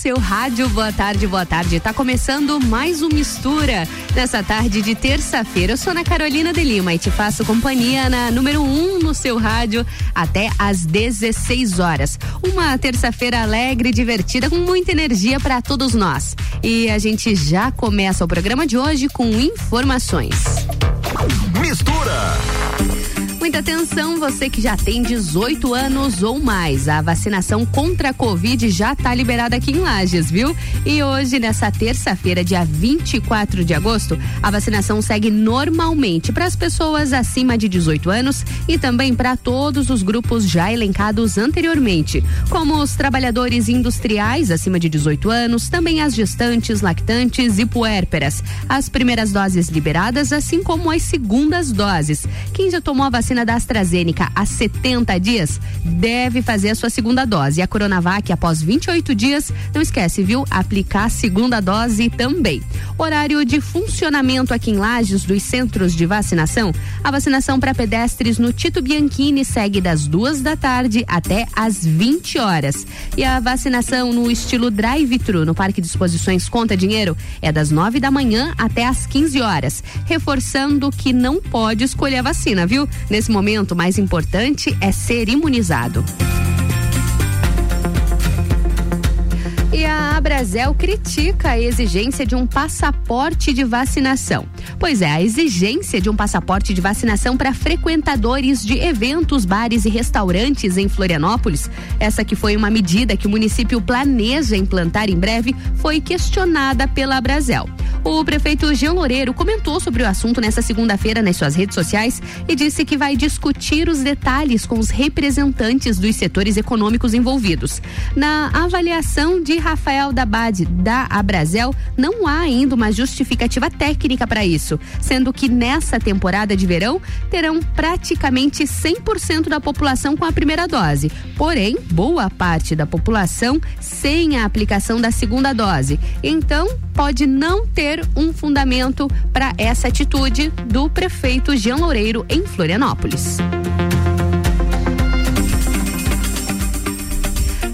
seu rádio. Boa tarde, boa tarde. Tá começando mais um Mistura nessa tarde de terça-feira. Eu sou Ana Carolina de Lima e te faço companhia na número 1 um no seu rádio até às 16 horas. Uma terça-feira alegre, divertida, com muita energia para todos nós. E a gente já começa o programa de hoje com informações. Mistura. Muita atenção, você que já tem 18 anos ou mais. A vacinação contra a Covid já está liberada aqui em Lages, viu? E hoje, nessa terça-feira, dia 24 de agosto, a vacinação segue normalmente para as pessoas acima de 18 anos e também para todos os grupos já elencados anteriormente, como os trabalhadores industriais acima de 18 anos, também as gestantes, lactantes e puérperas. As primeiras doses liberadas, assim como as segundas doses. Quem já tomou a vacina vacina da AstraZeneca há 70 dias, deve fazer a sua segunda dose. E a Coronavac, após 28 dias, não esquece, viu? Aplicar a segunda dose também. Horário de funcionamento aqui em Lages dos centros de vacinação. A vacinação para pedestres no Tito Bianchini segue das duas da tarde até às 20 horas. E a vacinação no estilo drive-thru no Parque de Exposições Conta Dinheiro é das 9 da manhã até às 15 horas. Reforçando que não pode escolher a vacina, viu? Nesse momento, mais importante é ser imunizado. E a Abrazel critica a exigência de um passaporte de vacinação. Pois é, a exigência de um passaporte de vacinação para frequentadores de eventos, bares e restaurantes em Florianópolis, essa que foi uma medida que o município planeja implantar em breve, foi questionada pela Abrazel. O prefeito Jean Loureiro comentou sobre o assunto nesta segunda-feira nas suas redes sociais e disse que vai discutir os detalhes com os representantes dos setores econômicos envolvidos. Na avaliação de Rafael Dabad da Abrazel, não há ainda uma justificativa técnica para isso, sendo que nessa temporada de verão terão praticamente 100% da população com a primeira dose. Porém, boa parte da população sem a aplicação da segunda dose. Então, pode não ter um fundamento para essa atitude do prefeito Jean Loureiro em Florianópolis.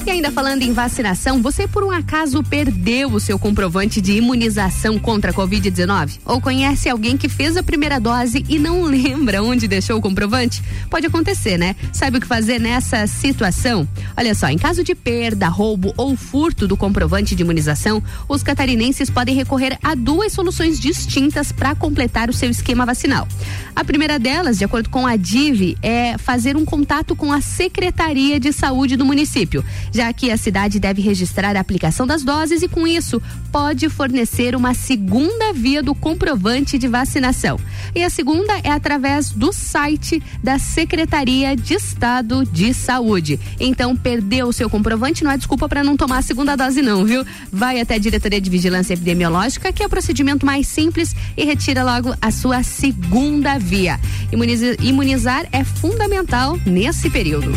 E ainda falando em vacinação, você por um acaso perdeu o seu comprovante de imunização contra a Covid-19? Ou conhece alguém que fez a primeira dose e não lembra onde deixou o comprovante? Pode acontecer, né? Sabe o que fazer nessa situação? Olha só, em caso de perda, roubo ou furto do comprovante de imunização, os catarinenses podem recorrer a duas soluções distintas para completar o seu esquema vacinal. A primeira delas, de acordo com a DIV, é fazer um contato com a Secretaria de Saúde do município já que a cidade deve registrar a aplicação das doses e, com isso, pode fornecer uma segunda via do comprovante de vacinação. E a segunda é através do site da Secretaria de Estado de Saúde. Então, perdeu o seu comprovante não é desculpa para não tomar a segunda dose, não, viu? Vai até a Diretoria de Vigilância Epidemiológica, que é o procedimento mais simples, e retira logo a sua segunda via. Imunizar, imunizar é fundamental nesse período.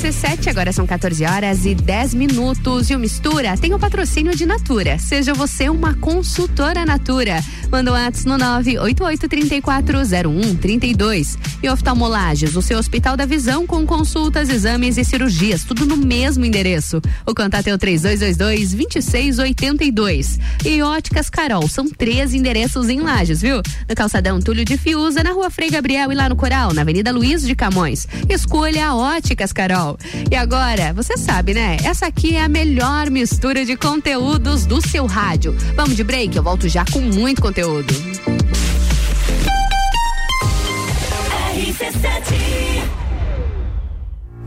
RC7, agora são 14 horas e 10 minutos. E o Mistura tem o patrocínio de Natura. Seja você uma consultora Natura. Manda um ato no 988340132. E oftalmolages, o seu Hospital da Visão com consultas, exames e cirurgias, tudo no mesmo endereço. O contato é o 3222-2682. E Óticas Carol, são três endereços em Lages, viu? No calçadão Túlio de Fiuza, na rua Frei Gabriel e lá no Coral, na Avenida Luiz de Camões. Escolha a Óticas Carol. E agora, você sabe, né? Essa aqui é a melhor mistura de conteúdos do seu rádio. Vamos de break, eu volto já com muito conteúdo conteúdo. RC7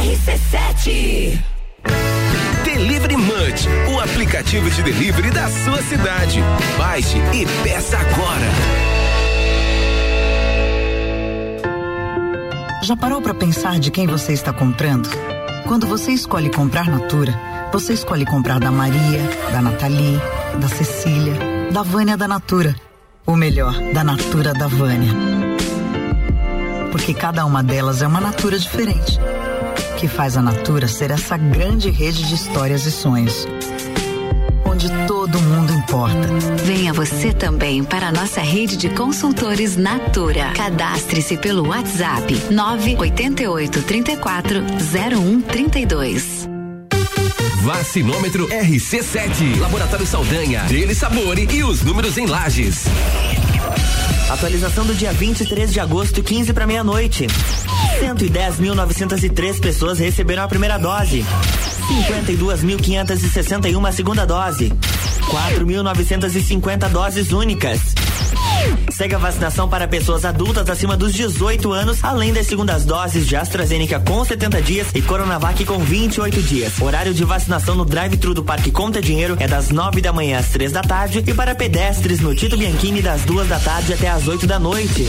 RC7 Delivery Munch, o aplicativo de delivery da sua cidade. Baixe e peça agora. Já parou para pensar de quem você está comprando? Quando você escolhe comprar Natura, você escolhe comprar da Maria, da Nathalie, da Cecília, da Vânia da Natura. Ou melhor, da Natura da Vânia. Porque cada uma delas é uma Natura diferente. Que faz a Natura ser essa grande rede de histórias e sonhos onde todo mundo importa. Venha você também para a nossa rede de consultores Natura. Cadastre-se pelo WhatsApp 988 34 0132. Vacinômetro RC7, Laboratório Saldanha, Dele Sabore e os números em lajes. Atualização do dia 23 de agosto, 15 para meia-noite. 110.903 pessoas receberam a primeira dose. 52.561 a segunda dose. 4.950 doses únicas. Segue a vacinação para pessoas adultas acima dos 18 anos, além das segundas doses de AstraZeneca com 70 dias e Coronavac com 28 dias. Horário de vacinação no drive-thru do Parque Conta Dinheiro é das 9 da manhã às 3 da tarde e para pedestres no Tito Bianchini das 2 da tarde até às 8 da noite.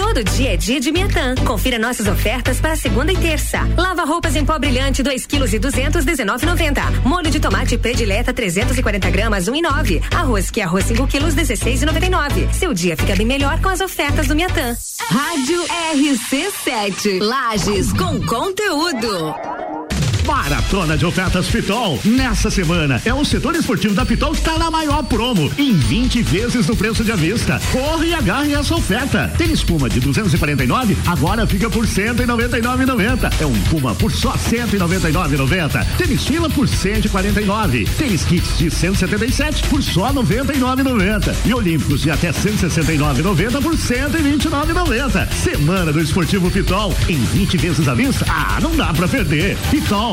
Todo dia é dia de Miatã. Confira nossas ofertas para segunda e terça. Lava roupas em pó brilhante 2 kg e 200 19,90. Molho de tomate predileta 340 gramas 1,9. Arroz que é arroz 5 quilos 16,99. Seu dia fica bem melhor com as ofertas do Miatã. Rádio RC7. Lages com conteúdo. Maratona de ofertas Pitol. Nessa semana é o setor esportivo da Pitol que está na maior promo, em 20 vezes no preço de avista. Corre e agarre essa oferta. Tem espuma de 249, agora fica por 199,90. É um Puma por só 199,90. Tênis fila por 149. Tênis kits de 177 por só 99,90. E Olímpicos de até 169,90 por 129,90. Semana do Esportivo Pitol em 20 vezes à vista. Ah, não dá para perder. Pitol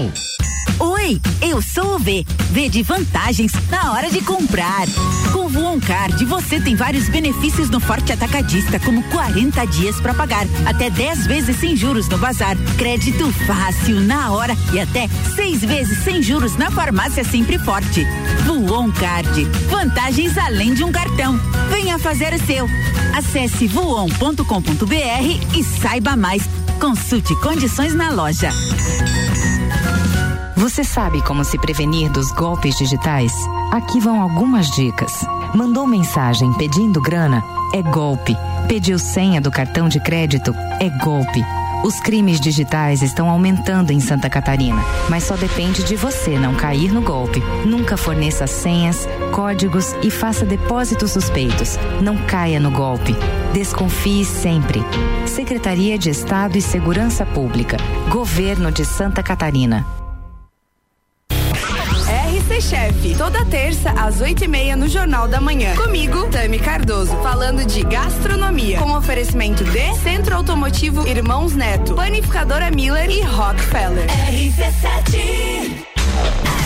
Oi, eu sou o V. V de vantagens na hora de comprar. Com o Card, você tem vários benefícios no Forte Atacadista, como 40 dias para pagar, até 10 vezes sem juros no bazar, crédito fácil na hora e até seis vezes sem juros na farmácia Sempre Forte. Voon Card, vantagens além de um cartão. Venha fazer o seu. Acesse voon.com.br e saiba mais. Consulte condições na loja. Você sabe como se prevenir dos golpes digitais? Aqui vão algumas dicas. Mandou mensagem pedindo grana? É golpe. Pediu senha do cartão de crédito? É golpe. Os crimes digitais estão aumentando em Santa Catarina, mas só depende de você não cair no golpe. Nunca forneça senhas, códigos e faça depósitos suspeitos. Não caia no golpe. Desconfie sempre. Secretaria de Estado e Segurança Pública. Governo de Santa Catarina. Chefe, toda terça às oito e meia no Jornal da Manhã. Comigo, Tami Cardoso, falando de gastronomia, com oferecimento de Centro Automotivo Irmãos Neto, Panificadora Miller e Rockefeller. RC7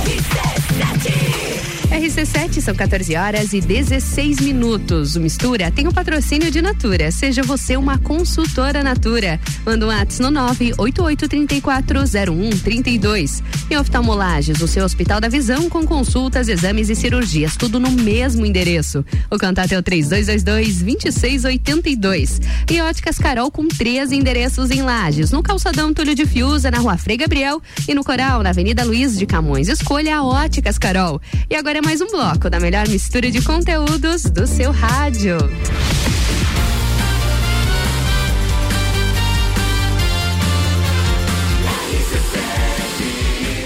RC7 RC7 são 14 horas e 16 minutos. O Mistura tem o patrocínio de Natura. Seja você uma consultora Natura. Manda um WhatsApp no 988340132. Em oftalmolages, o seu Hospital da Visão com consultas, exames e cirurgias, tudo no mesmo endereço. O contato é o 3222-2682. E Óticas Carol com três endereços em Lages, no Calçadão Túlio de Fiuza, na Rua Frei Gabriel e no Coral, na Avenida Luiz de Camões. Escolha a Óticas Carol. E agora é mais um bloco da melhor mistura de conteúdos do seu rádio.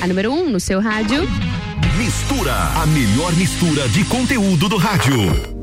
A número 1 um no seu rádio. Mistura, a melhor mistura de conteúdo do rádio.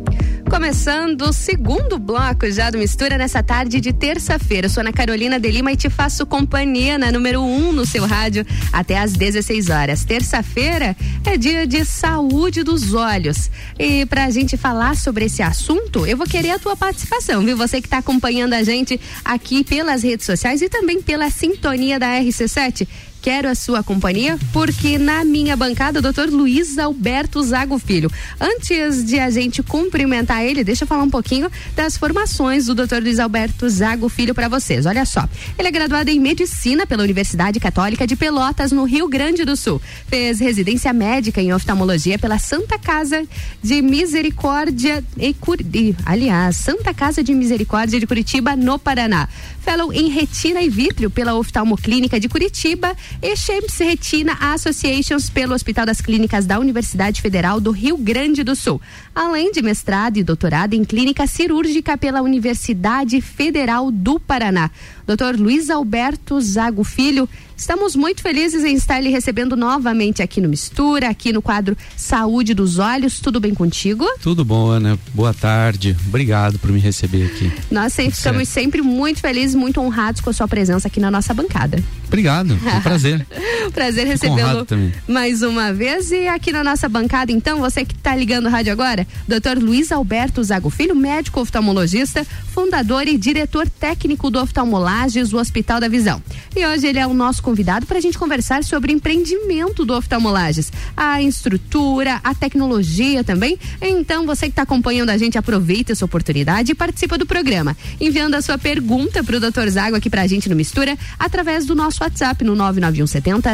Começando o segundo bloco já do Mistura nessa tarde de terça-feira. Sou Ana Carolina de Lima e te faço companhia na número 1 um no seu rádio até às 16 horas. Terça-feira é dia de saúde dos olhos. E pra gente falar sobre esse assunto, eu vou querer a tua participação, viu? Você que está acompanhando a gente aqui pelas redes sociais e também pela sintonia da RC7 quero a sua companhia, porque na minha bancada, o doutor Luiz Alberto Zago Filho. Antes de a gente cumprimentar ele, deixa eu falar um pouquinho das formações do doutor Luiz Alberto Zago Filho para vocês. Olha só, ele é graduado em Medicina pela Universidade Católica de Pelotas, no Rio Grande do Sul. Fez residência médica em oftalmologia pela Santa Casa de Misericórdia e Cur... aliás, Santa Casa de Misericórdia de Curitiba, no Paraná. Fellow em Retina e Vítreo pela Oftalmoclínica de Curitiba e Champs Retina Associations pelo Hospital das Clínicas da Universidade Federal do Rio Grande do Sul, além de mestrado e doutorado em Clínica Cirúrgica pela Universidade Federal do Paraná. Doutor Luiz Alberto Zago Filho, estamos muito felizes em estar lhe recebendo novamente aqui no Mistura, aqui no quadro Saúde dos Olhos. Tudo bem contigo? Tudo bom, Ana. Boa tarde. Obrigado por me receber aqui. Nós sempre, ficamos sempre muito felizes, muito honrados com a sua presença aqui na nossa bancada. Obrigado, é um prazer. prazer recebê-lo mais uma vez. E aqui na nossa bancada, então, você que está ligando o rádio agora, doutor Luiz Alberto Zago Filho, médico oftalmologista, fundador e diretor técnico do oftalmologista Lages, do Hospital da Visão. E hoje ele é o nosso convidado para a gente conversar sobre o empreendimento do Oftalmolages, a estrutura, a tecnologia também. Então, você que está acompanhando a gente, aproveita essa oportunidade e participa do programa, enviando a sua pergunta para o Dr. Zago aqui para a gente no Mistura, através do nosso WhatsApp no 99170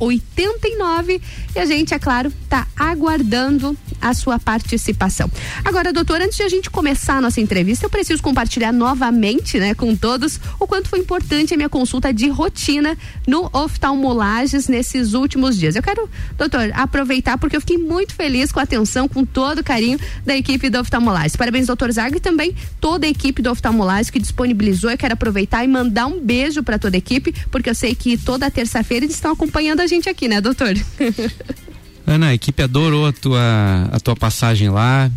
0089. E a gente, é claro, está aguardando a sua participação. Agora, doutor, antes de a gente começar a nossa entrevista, eu preciso compartilhar novamente, né, com todos o quanto foi importante a minha consulta de rotina no oftalmolages nesses últimos dias. Eu quero, doutor, aproveitar porque eu fiquei muito feliz com a atenção, com todo o carinho da equipe do oftalmolages. Parabéns, doutor Zago, e também toda a equipe do oftalmolages que disponibilizou. Eu quero aproveitar e mandar um beijo para toda a equipe, porque eu sei que toda terça-feira eles estão acompanhando a gente aqui, né, doutor? Ana, a equipe adorou a tua, a tua passagem lá.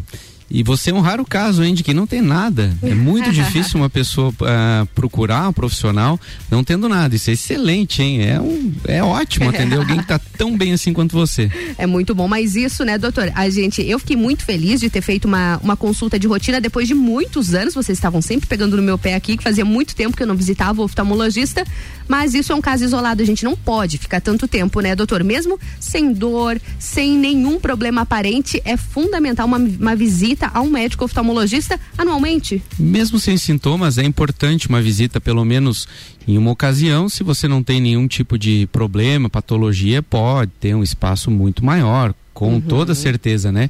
E você é um raro caso, hein, de que não tem nada. É muito difícil uma pessoa uh, procurar um profissional não tendo nada. Isso é excelente, hein? É, um, é ótimo atender alguém que está tão bem assim quanto você. É muito bom, mas isso, né, doutor? A gente, eu fiquei muito feliz de ter feito uma, uma consulta de rotina depois de muitos anos. Vocês estavam sempre pegando no meu pé aqui, que fazia muito tempo que eu não visitava o oftalmologista. Mas isso é um caso isolado. A gente não pode ficar tanto tempo, né, doutor? Mesmo sem dor, sem nenhum problema aparente, é fundamental uma, uma visita visita a um médico oftalmologista anualmente? Mesmo sem sintomas, é importante uma visita pelo menos em uma ocasião. Se você não tem nenhum tipo de problema, patologia, pode ter um espaço muito maior, com uhum. toda certeza, né?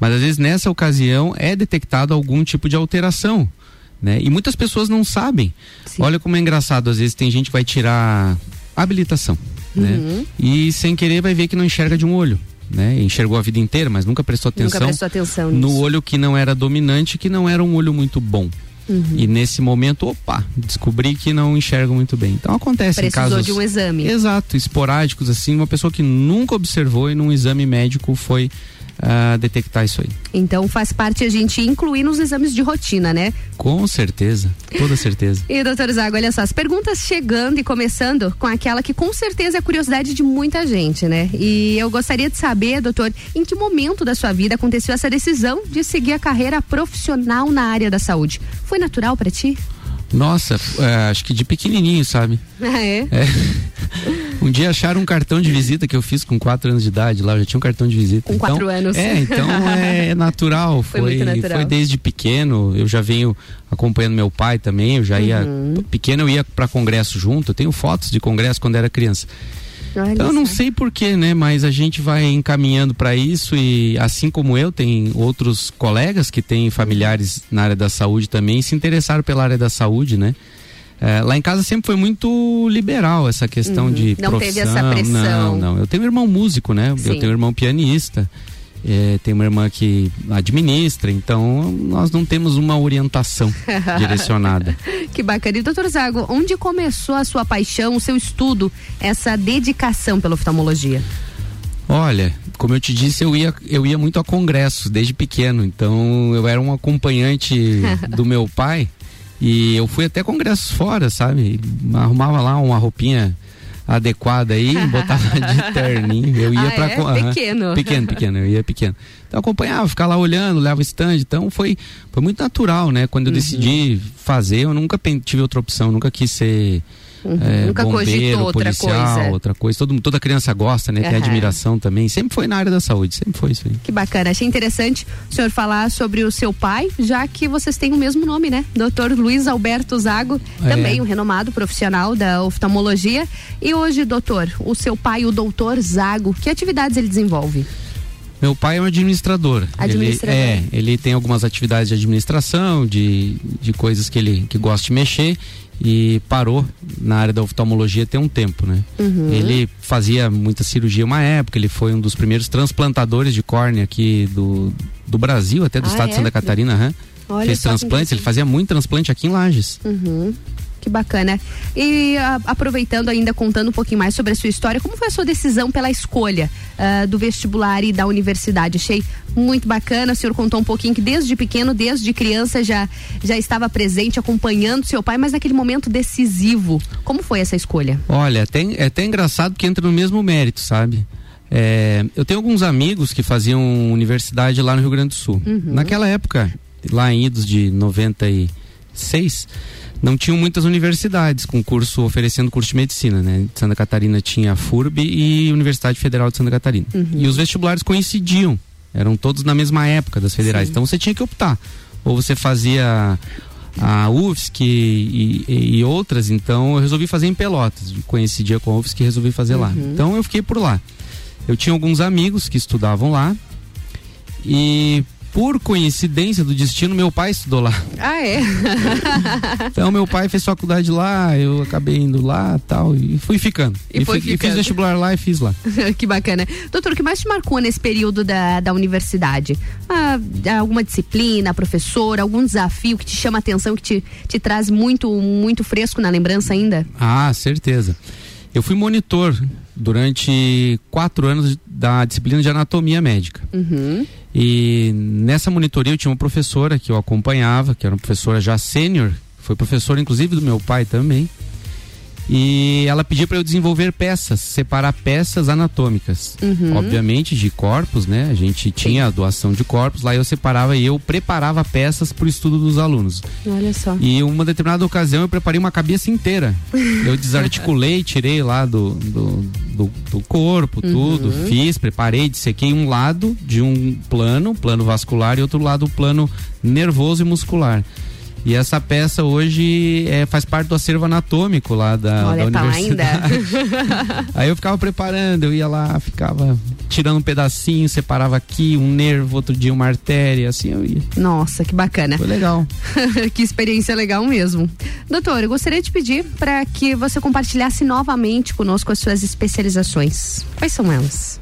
Mas às vezes nessa ocasião é detectado algum tipo de alteração. Né? E muitas pessoas não sabem. Sim. Olha como é engraçado, às vezes tem gente que vai tirar habilitação, né? uhum. né? E sem querer vai ver que não enxerga de um olho né? Enxergou a vida inteira, mas nunca prestou atenção, nunca prestou atenção no nisso. olho que não era dominante, que não era um olho muito bom. Uhum. E nesse momento, opa, descobri que não enxergo muito bem. Então acontece Precisou em casos de um exame. Exato, esporádicos assim, uma pessoa que nunca observou e num exame médico foi uh, detectar isso aí. Então faz parte a gente incluir nos exames de rotina, né? Com certeza, toda certeza. e doutor Zago, olha só, as perguntas chegando e começando com aquela que com certeza é a curiosidade de muita gente, né? E eu gostaria de saber, doutor, em que momento da sua vida aconteceu essa decisão de seguir a carreira profissional na área da saúde? Foi natural para ti? Nossa, é, acho que de pequenininho, sabe? Ah, é? é. Um dia acharam um cartão de visita que eu fiz com quatro anos de idade lá, eu já tinha um cartão de visita. Com então, quatro anos. É, então é natural. Foi, foi, natural. foi desde pequeno, eu já venho acompanhando meu pai também, eu já ia. Uhum. Pequeno eu ia para congresso junto, eu tenho fotos de congresso quando era criança. Olha então eu não sei porquê, né? Mas a gente vai encaminhando para isso e assim como eu, tem outros colegas que têm familiares na área da saúde também se interessaram pela área da saúde, né? É, lá em casa sempre foi muito liberal essa questão uhum. de não profissão. teve essa pressão. Não, não. Eu tenho um irmão músico, né? Sim. Eu tenho um irmão pianista. É, tem uma irmã que administra, então nós não temos uma orientação direcionada. Que bacana. E doutor Zago, onde começou a sua paixão, o seu estudo, essa dedicação pela oftalmologia? Olha, como eu te disse, eu ia, eu ia muito a congressos desde pequeno. Então eu era um acompanhante do meu pai e eu fui até congressos fora, sabe? Arrumava lá uma roupinha adequada aí, botava de terninho. Eu ia ah, pra. É? Uhum. Pequeno. Pequeno, pequeno, eu ia pequeno. Então acompanhava, ficava lá olhando, leva o stand. Então foi, foi muito natural, né? Quando eu uhum. decidi fazer, eu nunca tive outra opção, nunca quis ser Uhum. É, Nunca bombeiro, outra policial, coisa. outra coisa. Todo, toda criança gosta, né? Uhum. Tem admiração também. Sempre foi na área da saúde, sempre foi isso aí. Que bacana. Achei interessante o senhor falar sobre o seu pai, já que vocês têm o mesmo nome, né? Doutor Luiz Alberto Zago, é. também um renomado profissional da oftalmologia. E hoje, doutor, o seu pai, o doutor Zago, que atividades ele desenvolve? Meu pai é um administrador. Administrador. Ele, é, ele tem algumas atividades de administração, de, de coisas que ele que gosta de mexer e parou na área da oftalmologia tem um tempo, né? Uhum. Ele fazia muita cirurgia uma época, ele foi um dos primeiros transplantadores de córnea aqui do, do Brasil, até do ah, estado é? de Santa Catarina, né? Fez transplantes, ele fazia muito transplante aqui em Lages. Uhum que bacana. E a, aproveitando ainda, contando um pouquinho mais sobre a sua história, como foi a sua decisão pela escolha uh, do vestibular e da universidade? Achei muito bacana. O senhor contou um pouquinho que desde pequeno, desde criança, já, já estava presente, acompanhando seu pai, mas naquele momento decisivo. Como foi essa escolha? Olha, é até, é até engraçado que entra no mesmo mérito, sabe? É, eu tenho alguns amigos que faziam universidade lá no Rio Grande do Sul. Uhum. Naquela época, lá em idos de 96, não tinham muitas universidades com curso oferecendo curso de medicina, né? Santa Catarina tinha a FURB e Universidade Federal de Santa Catarina. Uhum. E os vestibulares coincidiam, eram todos na mesma época das federais. Sim. Então você tinha que optar. Ou você fazia a UFSC e, e, e, outras, então eu resolvi fazer em Pelotas. Coincidia com a UFSC e resolvi fazer uhum. lá. Então eu fiquei por lá. Eu tinha alguns amigos que estudavam lá e por coincidência do destino, meu pai estudou lá. Ah, é? então, meu pai fez faculdade lá, eu acabei indo lá tal, e fui ficando. E, e, fui, ficando. e fiz vestibular lá e fiz lá. que bacana. Doutor, o que mais te marcou nesse período da, da universidade? Ah, alguma disciplina, professor, algum desafio que te chama a atenção, que te, te traz muito, muito fresco na lembrança ainda? Ah, certeza. Eu fui monitor durante quatro anos da disciplina de anatomia médica. Uhum. E nessa monitoria eu tinha uma professora que eu acompanhava, que era uma professora já sênior, foi professora inclusive do meu pai também. E ela pediu para eu desenvolver peças, separar peças anatômicas. Uhum. Obviamente de corpos, né? A gente tinha a doação de corpos, lá eu separava e eu preparava peças para o estudo dos alunos. Olha só. E uma determinada ocasião eu preparei uma cabeça inteira. Eu desarticulei, tirei lá do, do, do, do corpo, uhum. tudo, fiz, preparei, dissequei um lado de um plano, plano vascular, e outro lado, o plano nervoso e muscular. E essa peça hoje é, faz parte do acervo anatômico lá da, Olha, da tá universidade. ainda. Aí eu ficava preparando, eu ia lá, ficava tirando um pedacinho, separava aqui um nervo, outro dia uma artéria, assim eu ia. Nossa, que bacana. Foi legal. que experiência legal mesmo. Doutor, eu gostaria de pedir para que você compartilhasse novamente conosco as suas especializações. Quais são elas?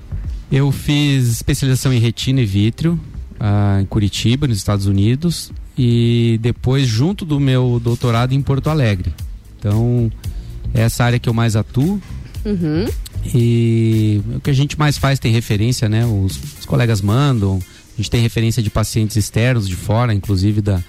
Eu fiz especialização em retina e vítreo, ah, em Curitiba, nos Estados Unidos e depois junto do meu doutorado em Porto Alegre. Então, é essa área que eu mais atuo. Uhum. E o que a gente mais faz tem referência, né? Os, os colegas mandam, a gente tem referência de pacientes externos de fora, inclusive da,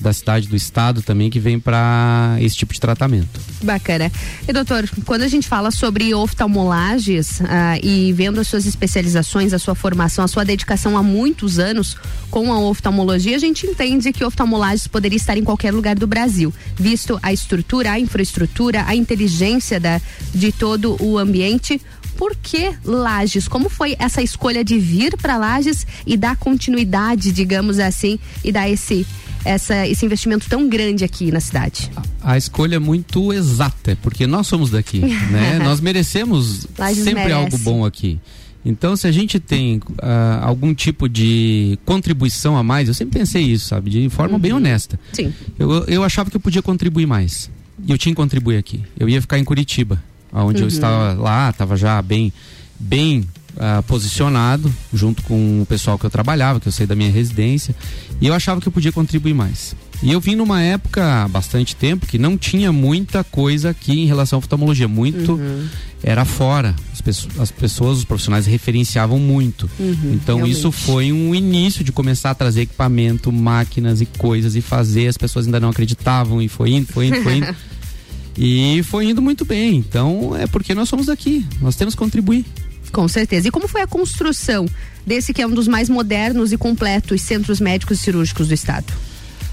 da cidade, do estado também, que vem para esse tipo de tratamento. Bacana. E doutor, quando a gente fala sobre oftalmolages ah, e vendo as suas especializações, a sua formação, a sua dedicação há muitos anos com a oftalmologia, a gente entende que oftalmolages poderia estar em qualquer lugar do Brasil, visto a estrutura, a infraestrutura, a inteligência da, de todo o ambiente por que Lages? Como foi essa escolha de vir para Lages e dar continuidade, digamos assim, e dar esse essa, esse investimento tão grande aqui na cidade? A, a escolha é muito exata, porque nós somos daqui, né? nós merecemos Lages sempre merece. algo bom aqui. Então, se a gente tem uh, algum tipo de contribuição a mais, eu sempre pensei isso, sabe? De forma uhum. bem honesta. Sim. Eu, eu achava que eu podia contribuir mais. E eu tinha que contribuir aqui. Eu ia ficar em Curitiba, onde uhum. eu estava lá, estava já bem, bem uh, posicionado, junto com o pessoal que eu trabalhava, que eu sei da minha residência, e eu achava que eu podia contribuir mais. E eu vim numa época, há bastante tempo, que não tinha muita coisa aqui em relação à oftalmologia. Muito uhum. era fora. pessoas, as pessoas, os profissionais referenciavam muito. Uhum, então realmente. isso foi um início de começar a trazer equipamento, máquinas e coisas e fazer. As pessoas ainda não acreditavam e foi indo, foi indo, foi indo. e foi indo muito bem. Então é porque nós somos daqui. Nós temos que contribuir. Com certeza. E como foi a construção desse que é um dos mais modernos e completos centros médicos e cirúrgicos do estado?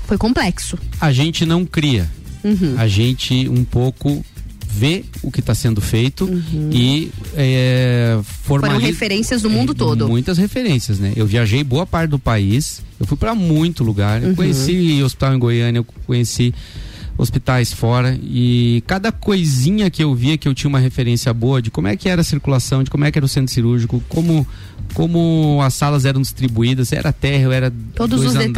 Foi complexo. A gente não cria. Uhum. A gente um pouco vê o que está sendo feito e é, Foram formaliza referências do mundo É, todo. Muitas referências, né? Eu viajei boa parte do país, eu fui para muito lugar, eu Uhum. conheci hospital em Goiânia, eu conheci hospitais fora e cada coisinha que eu via que eu tinha uma referência boa de como é que era a circulação, de como é que era o centro cirúrgico, como como as salas eram distribuídas, era térreo, era Todos dois os andares,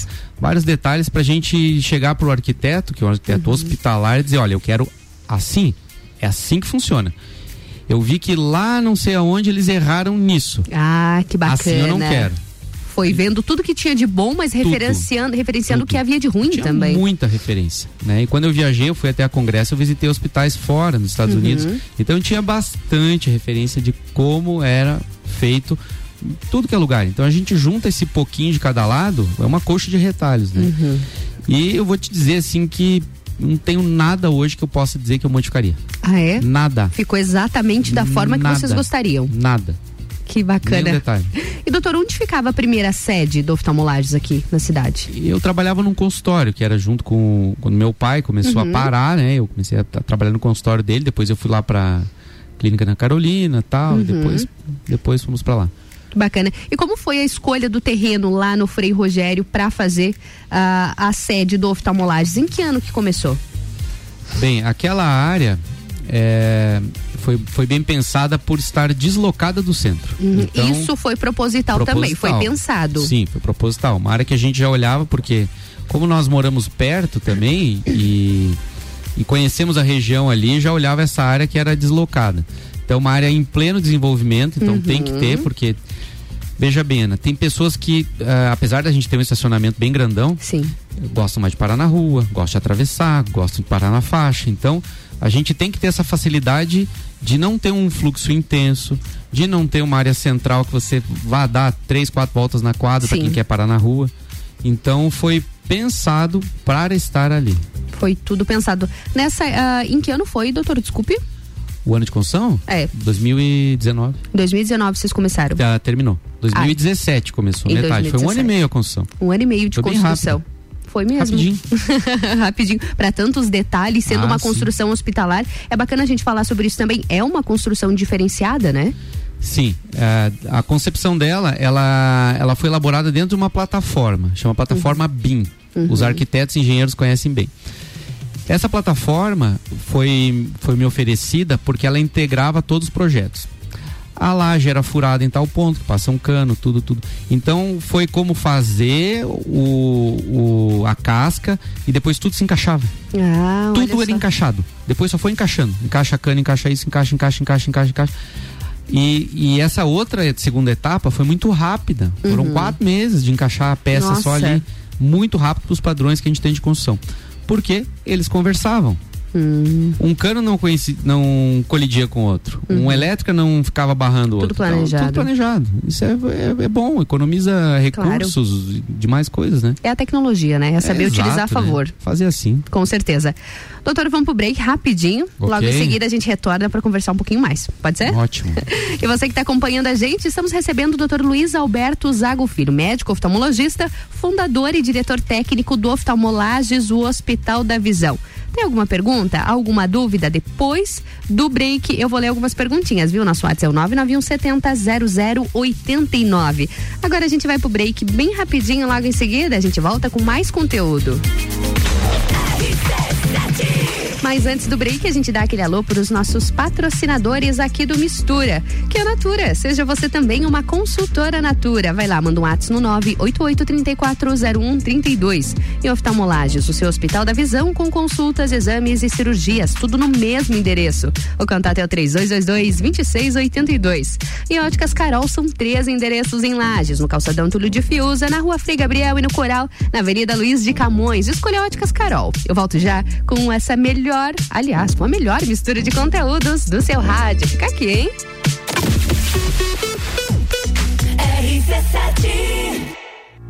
detalhes. vários detalhes pra gente chegar pro arquiteto, que é um arquiteto Uhum. hospitalar, e dizer, olha, eu quero assim, é assim que funciona. Eu vi que lá não sei aonde eles erraram nisso. Ah, que bacana. Assim eu não quero. Foi vendo tudo que tinha de bom, mas referenciando, referenciando o que havia de ruim Tinha também. muita referência, né? E quando eu viajei, eu fui até a congresso, eu visitei hospitais fora nos Estados Uhum. Unidos. Então tinha bastante referência de como era feito tudo que é lugar. Então a gente junta esse pouquinho de cada lado, é uma coxa de retalhos, né? Uhum. E eu vou te dizer assim que não tenho nada hoje que eu possa dizer que eu modificaria. Ah, é? Nada. Ficou exatamente da forma que Nada. vocês gostariam. Nada. Que um bacana. detalhe. E doutor, onde ficava a primeira sede do oftalmolages aqui na cidade? Eu trabalhava num consultório, que era junto com quando meu pai começou Uhum. a parar, né? Eu comecei a, a trabalhar no consultório dele, depois eu fui lá pra clínica na Carolina, tal, Uhum. e depois depois fomos pra lá. Bacana. E como foi a escolha do terreno lá no Frei Rogério para fazer ah, a sede do oftalmolages? Em que ano que começou? Bem, aquela área é, foi, foi bem pensada por estar deslocada do centro. Uhum. Então, Isso foi proposital, também, foi proposital. pensado. Sim, foi proposital. Uma área que a gente já olhava, porque como nós moramos perto também e, e conhecemos a região ali, já olhava essa área que era deslocada. Então, uma área em pleno desenvolvimento, então tem que ter, porque. Veja bem, Ana, tem pessoas que, ah, apesar da gente ter um estacionamento bem grandão, Sim. gostam mais de parar na rua, gostam de atravessar, gostam de parar na faixa. Então, a gente tem que ter essa facilidade de não ter um fluxo intenso, de não ter uma área central que você vá dar três, quatro voltas na quadra para quem quer parar na rua. Então, foi pensado para estar ali. Foi tudo pensado. Nessa, ah, em que ano foi, doutor? Desculpe. O ano de construção? É. 2019. 2019 vocês começaram. Já terminou. 2017 começou, Em metade. Foi um ano e 2017. meio a construção. Um ano e meio de Foi construção. Foi mesmo. Rapidinho. Rapidinho. Para tantos detalhes, sendo Ah, uma sim. construção hospitalar. É bacana a gente falar sobre isso também. É uma construção diferenciada, né? Sim, é, a concepção dela, ela, ela foi elaborada dentro de uma plataforma, chama plataforma BIM. Uhum. Os arquitetos e engenheiros conhecem bem. Essa plataforma foi, foi me oferecida porque ela integrava todos os projetos. A laje era furada em tal ponto, que passa um cano, tudo, tudo. Então foi como fazer o, o, a casca e depois tudo se encaixava. Ah, Tudo era só. encaixado. Depois só foi encaixando. Encaixa cano, encaixa isso, encaixa, encaixa, encaixa, encaixa, encaixa. E, e essa outra segunda etapa foi muito rápida. Foram Uhum. quatro meses de encaixar a peça só Nossa. ali. Muito rápido para os padrões que a gente tem de construção. Porque eles conversavam. Hum. Um cano não, conheci, não colidia com o outro. Uhum. Um elétrica não ficava barrando o Tudo outro. Então, planejado. tudo planejado. Isso é, é, é bom, economiza Claro. recursos de mais coisas, né? É a tecnologia, né? É saber É, utilizar a exato, né? favor. Fazer assim. Com certeza. Doutor, vamos pro break rapidinho. Ok. Logo em seguida a gente retorna para conversar um pouquinho mais. Pode ser? Ótimo. E você que está acompanhando a gente, estamos recebendo o Dr. Luiz Alberto Zago Filho, médico oftalmologista, fundador e diretor técnico do Oftalmolages, o Hospital da Visão. Tem alguma pergunta? Alguma dúvida? Depois do break, eu vou ler algumas perguntinhas, viu? Nosso WhatsApp é o 991700089. Agora a gente vai pro break bem rapidinho, logo em seguida a gente volta com mais conteúdo. Mas antes do break, a gente dá aquele alô para os nossos patrocinadores aqui do Mistura, que é a Natura. Seja você também uma consultora Natura. Vai lá, manda um WhatsApp no 988340132. E oftalmolages, o seu Hospital da Visão com consultas, exames e cirurgias, tudo no mesmo endereço. O contato é o 3222-2682. E Óticas Carol são três endereços em Lages, no Calçadão Túlio de Fiuza, na Rua Frei Gabriel e no Coral, na Avenida Luiz de Camões. Escolha Óticas Carol. Eu volto já com essa melhor, aliás, com a melhor mistura de conteúdos do seu rádio. Fica aqui, hein? RC7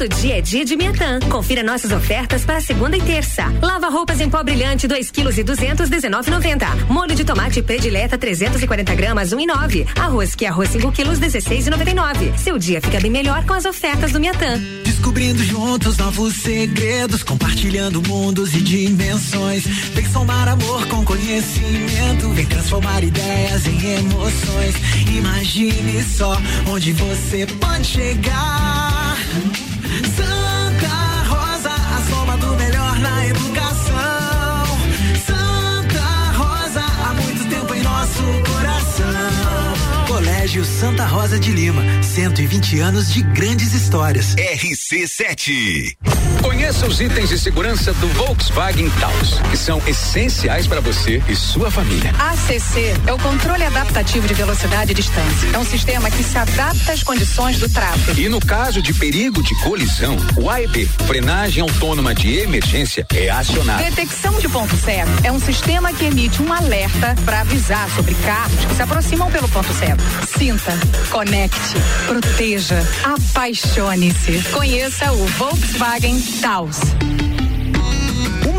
Todo dia é dia de Miatã. Confira nossas ofertas para segunda e terça. Lava roupas em pó brilhante 2 kg e 200 19,90. Molho de tomate predileta 340 gramas 1,9. Arroz que arroz 5 kg 16,99. Seu dia fica bem melhor com as ofertas do Miatã. Descobrindo juntos novos segredos, compartilhando mundos e dimensões. Vem somar amor com conhecimento, vem transformar ideias em emoções. Imagine só onde você pode chegar. Santa Colégio Santa Rosa de Lima, 120 anos de grandes histórias. RC7. Conheça os itens de segurança do Volkswagen Taos, que são essenciais para você e sua família. ACC é o controle adaptativo de velocidade e distância. É um sistema que se adapta às condições do tráfego. E no caso de perigo de colisão, o AEB, frenagem autônoma de emergência, é acionado. Detecção de ponto cego é um sistema que emite um alerta para avisar sobre carros que se aproximam pelo ponto cego. Sinta, conecte, proteja, apaixone-se. Conheça o Volkswagen Taos.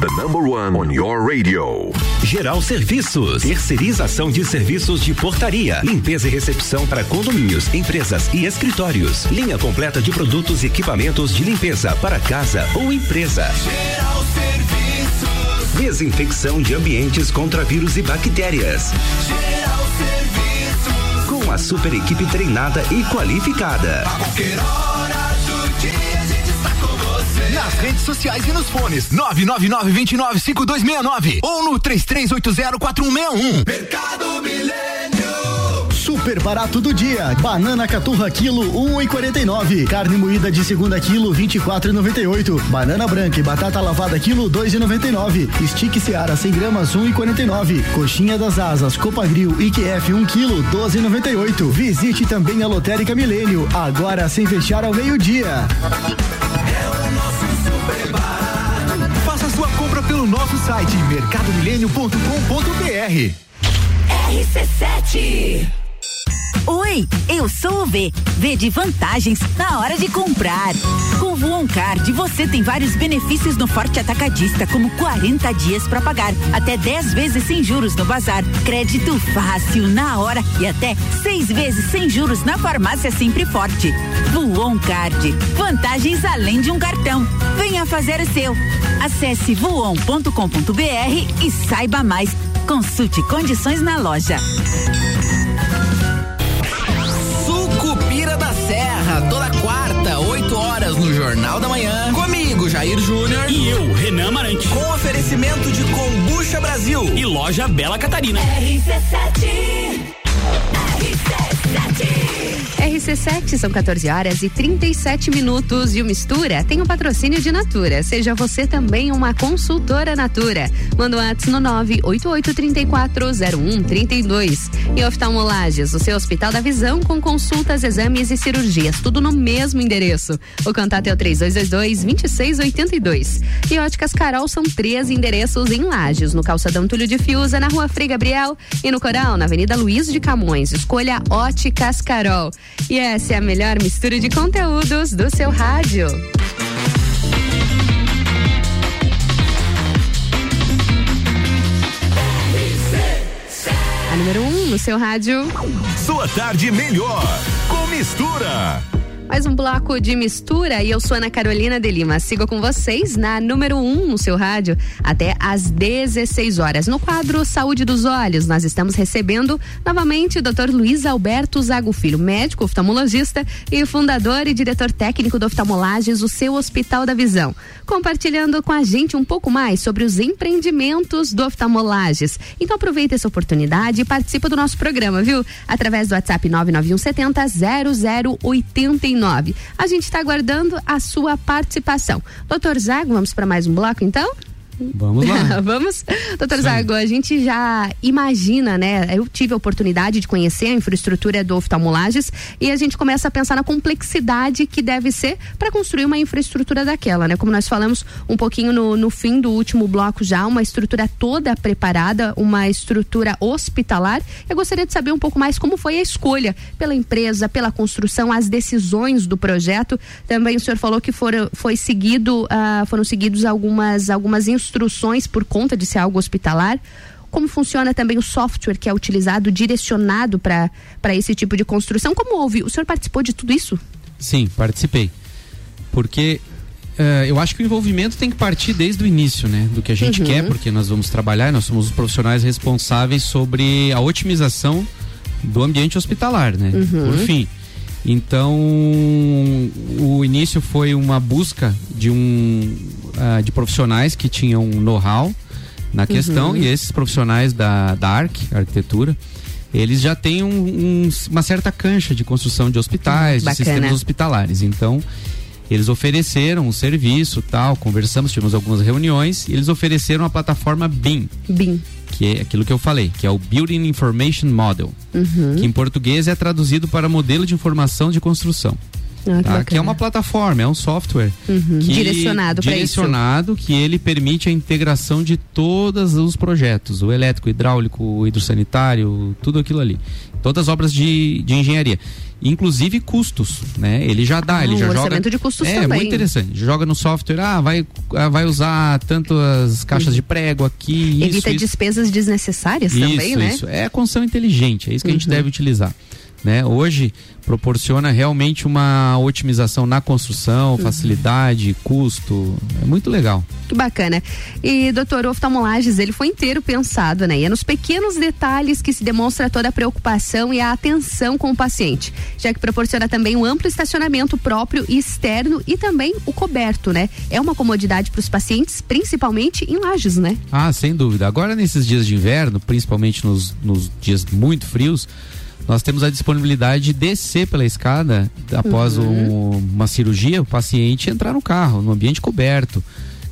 The number one on your radio. Geral Serviços, terceirização de serviços de portaria, limpeza e recepção para condomínios, empresas e escritórios. Linha completa de produtos e equipamentos de limpeza para casa ou empresa. Geral Serviços. Desinfecção de ambientes contra vírus e bactérias. Geral Serviços. Com a super equipe treinada e qualificada. A qualquer hora Nas redes sociais e nos fones 999 29 5269 ou no 33804161. Mercado Milênio. Super barato do dia. Banana caturra quilo 1,49. Carne moída de segunda quilo 24,98. Banana branca e batata lavada quilo 2,99. Stick Seara 100 gramas 1,49. Coxinha das asas Copa Grill IQF 1 quilo 12,98. Visite também a Lotérica Milênio agora sem fechar ao meio dia. Faça site mercadomilênio.com.br. RC7 Oi, eu sou o V. V de vantagens na hora de comprar. Com o Voon Card, você tem vários benefícios no Forte Atacadista, como 40 dias para pagar, até 10 vezes sem juros no bazar, crédito fácil na hora e até seis vezes sem juros na farmácia Sempre Forte. Voon Card, vantagens além de um cartão. Venha fazer o seu. Acesse voon.com.br e saiba mais. Consulte condições na loja. Toda quarta, 8 horas no Jornal da Manhã. Comigo, Jair Júnior. E eu, Renan Marante. Com oferecimento de Combucha Brasil. E loja Bela Catarina. RC7 RC7 são 14 horas e 37 minutos e o Mistura tem o um patrocínio de Natura. Seja você também uma consultora Natura. Manda um WhatsApp no 988340132. E oftalmolages, o seu Hospital da Visão com consultas, exames e cirurgias, tudo no mesmo endereço. O contato é o 3222-2682. E Óticas Carol são três endereços em Lages, no Calçadão Túlio de Fiuza, na Rua Frei Gabriel e no Coral, na Avenida Luiz de Camões. Escolha Óticas Carol. E essa é a melhor mistura de conteúdos do seu rádio. A número 1 um no seu rádio. Sua tarde melhor com mistura. Mais um bloco de mistura e eu sou Ana Carolina de Lima. Sigo com vocês na número 1 um no seu rádio até às 16 horas. No quadro Saúde dos Olhos, nós estamos recebendo novamente o Dr. Luiz Alberto Zago Filho, médico oftalmologista e fundador e diretor técnico do Oftalmolages, o seu Hospital da Visão. Compartilhando com a gente um pouco mais sobre os empreendimentos do Oftalmolages. Então aproveita essa oportunidade e participa do nosso programa, viu? Através do WhatsApp 991 70 0089 a gente está aguardando a sua participação. Doutor Zago, vamos para mais um bloco então? Vamos lá. Vamos? Doutor. Zago, a gente já imagina, né? Eu tive a oportunidade de conhecer a infraestrutura do oftalmolages e a gente começa a pensar na complexidade que deve ser para construir uma infraestrutura daquela, né? Como nós falamos um pouquinho no, no fim do último bloco já, uma estrutura toda preparada, uma estrutura hospitalar. Eu gostaria de saber um pouco mais como foi a escolha pela empresa, pela construção, as decisões do projeto. Também o senhor falou que foram, foi seguido, uh, foram seguidos algumas, algumas instruções instruções por conta de ser algo hospitalar? Como funciona também o software que é utilizado, direcionado para esse tipo de construção? Como houve? O senhor participou de tudo isso? Sim, participei. Porque uh, eu acho que o envolvimento tem que partir desde o início, né? Do que a gente uhum. quer, porque nós vamos trabalhar, nós somos os profissionais responsáveis sobre a otimização do ambiente hospitalar, né? Uhum. Por fim. Então, o início foi uma busca de um uh, de profissionais que tinham know-how na questão uhum. e esses profissionais da, da ARC, arquitetura, eles já têm um, um, uma certa cancha de construção de hospitais, de sistemas hospitalares. Então, eles ofereceram um serviço, tal, conversamos, tivemos algumas reuniões, e eles ofereceram a plataforma BIM. BIM. Que é aquilo que eu falei, que é o Building Information Model, uhum. que em português é traduzido para modelo de informação de construção. Ah, tá? que, é uma plataforma, é um software uhum. que, direcionado para direcionado que ele permite a integração de todos os projetos, o elétrico, o hidráulico, o hidrossanitário, tudo aquilo ali, todas as obras de, de engenharia, inclusive custos, né? Ele já dá, ah, ele já um joga. de custos é, também. muito interessante. Joga no software, ah, vai, ah, vai usar tantas caixas de prego aqui. Evita isso, despesas isso. desnecessárias isso, também, né? Isso, é a construção inteligente, é isso que uhum. a gente uhum. deve utilizar né? Hoje proporciona realmente uma otimização na construção, uhum. facilidade, custo, é muito legal. Que bacana. E doutor, oftalmolages, ele foi inteiro pensado, né? E é nos pequenos detalhes que se demonstra toda a preocupação e a atenção com o paciente, já que proporciona também um amplo estacionamento próprio e externo e também o coberto, né? É uma comodidade para os pacientes, principalmente em lajes, né? Ah, sem dúvida. Agora nesses dias de inverno, principalmente nos, nos dias muito frios, nós temos a disponibilidade de descer pela escada após uhum. um, uma cirurgia, o paciente entrar no carro, no ambiente coberto.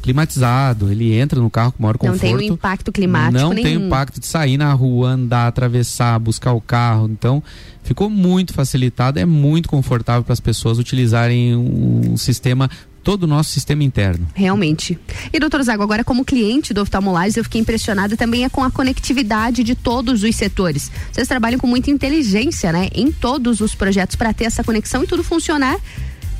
climatizado, ele entra no carro com maior Não conforto. tem o impacto climático Não nenhum. tem o impacto de sair na rua, andar, atravessar, buscar o carro. Então, ficou muito facilitado, é muito confortável para as pessoas utilizarem um sistema, todo o nosso sistema interno. Realmente. E doutor Zago, agora como cliente do oftalmolages, eu fiquei impressionada também é com a conectividade de todos os setores. Vocês trabalham com muita inteligência, né, em todos os projetos para ter essa conexão e tudo funcionar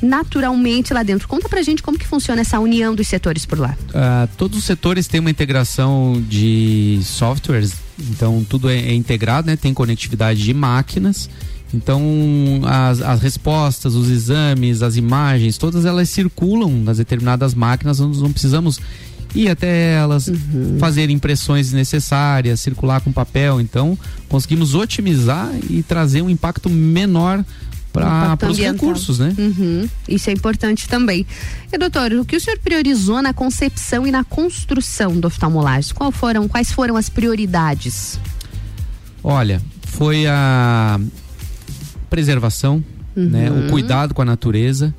naturalmente lá dentro. Conta pra gente como que funciona essa união dos setores por lá. Ah, todos os setores têm uma integração de softwares, então tudo é, é integrado, né? Tem conectividade de máquinas. Então as, as respostas, os exames, as imagens, todas elas circulam nas determinadas máquinas, nós não precisamos ir até elas, fazer impressões necessárias, circular com papel. Então conseguimos otimizar e trazer um impacto menor para os recursos, né? Uhum. Isso é importante também. E doutor, o que o senhor priorizou na concepção e na construção do oftalmolages? Qual foram, quais foram as prioridades? Olha, foi a preservação, né, o cuidado com a natureza,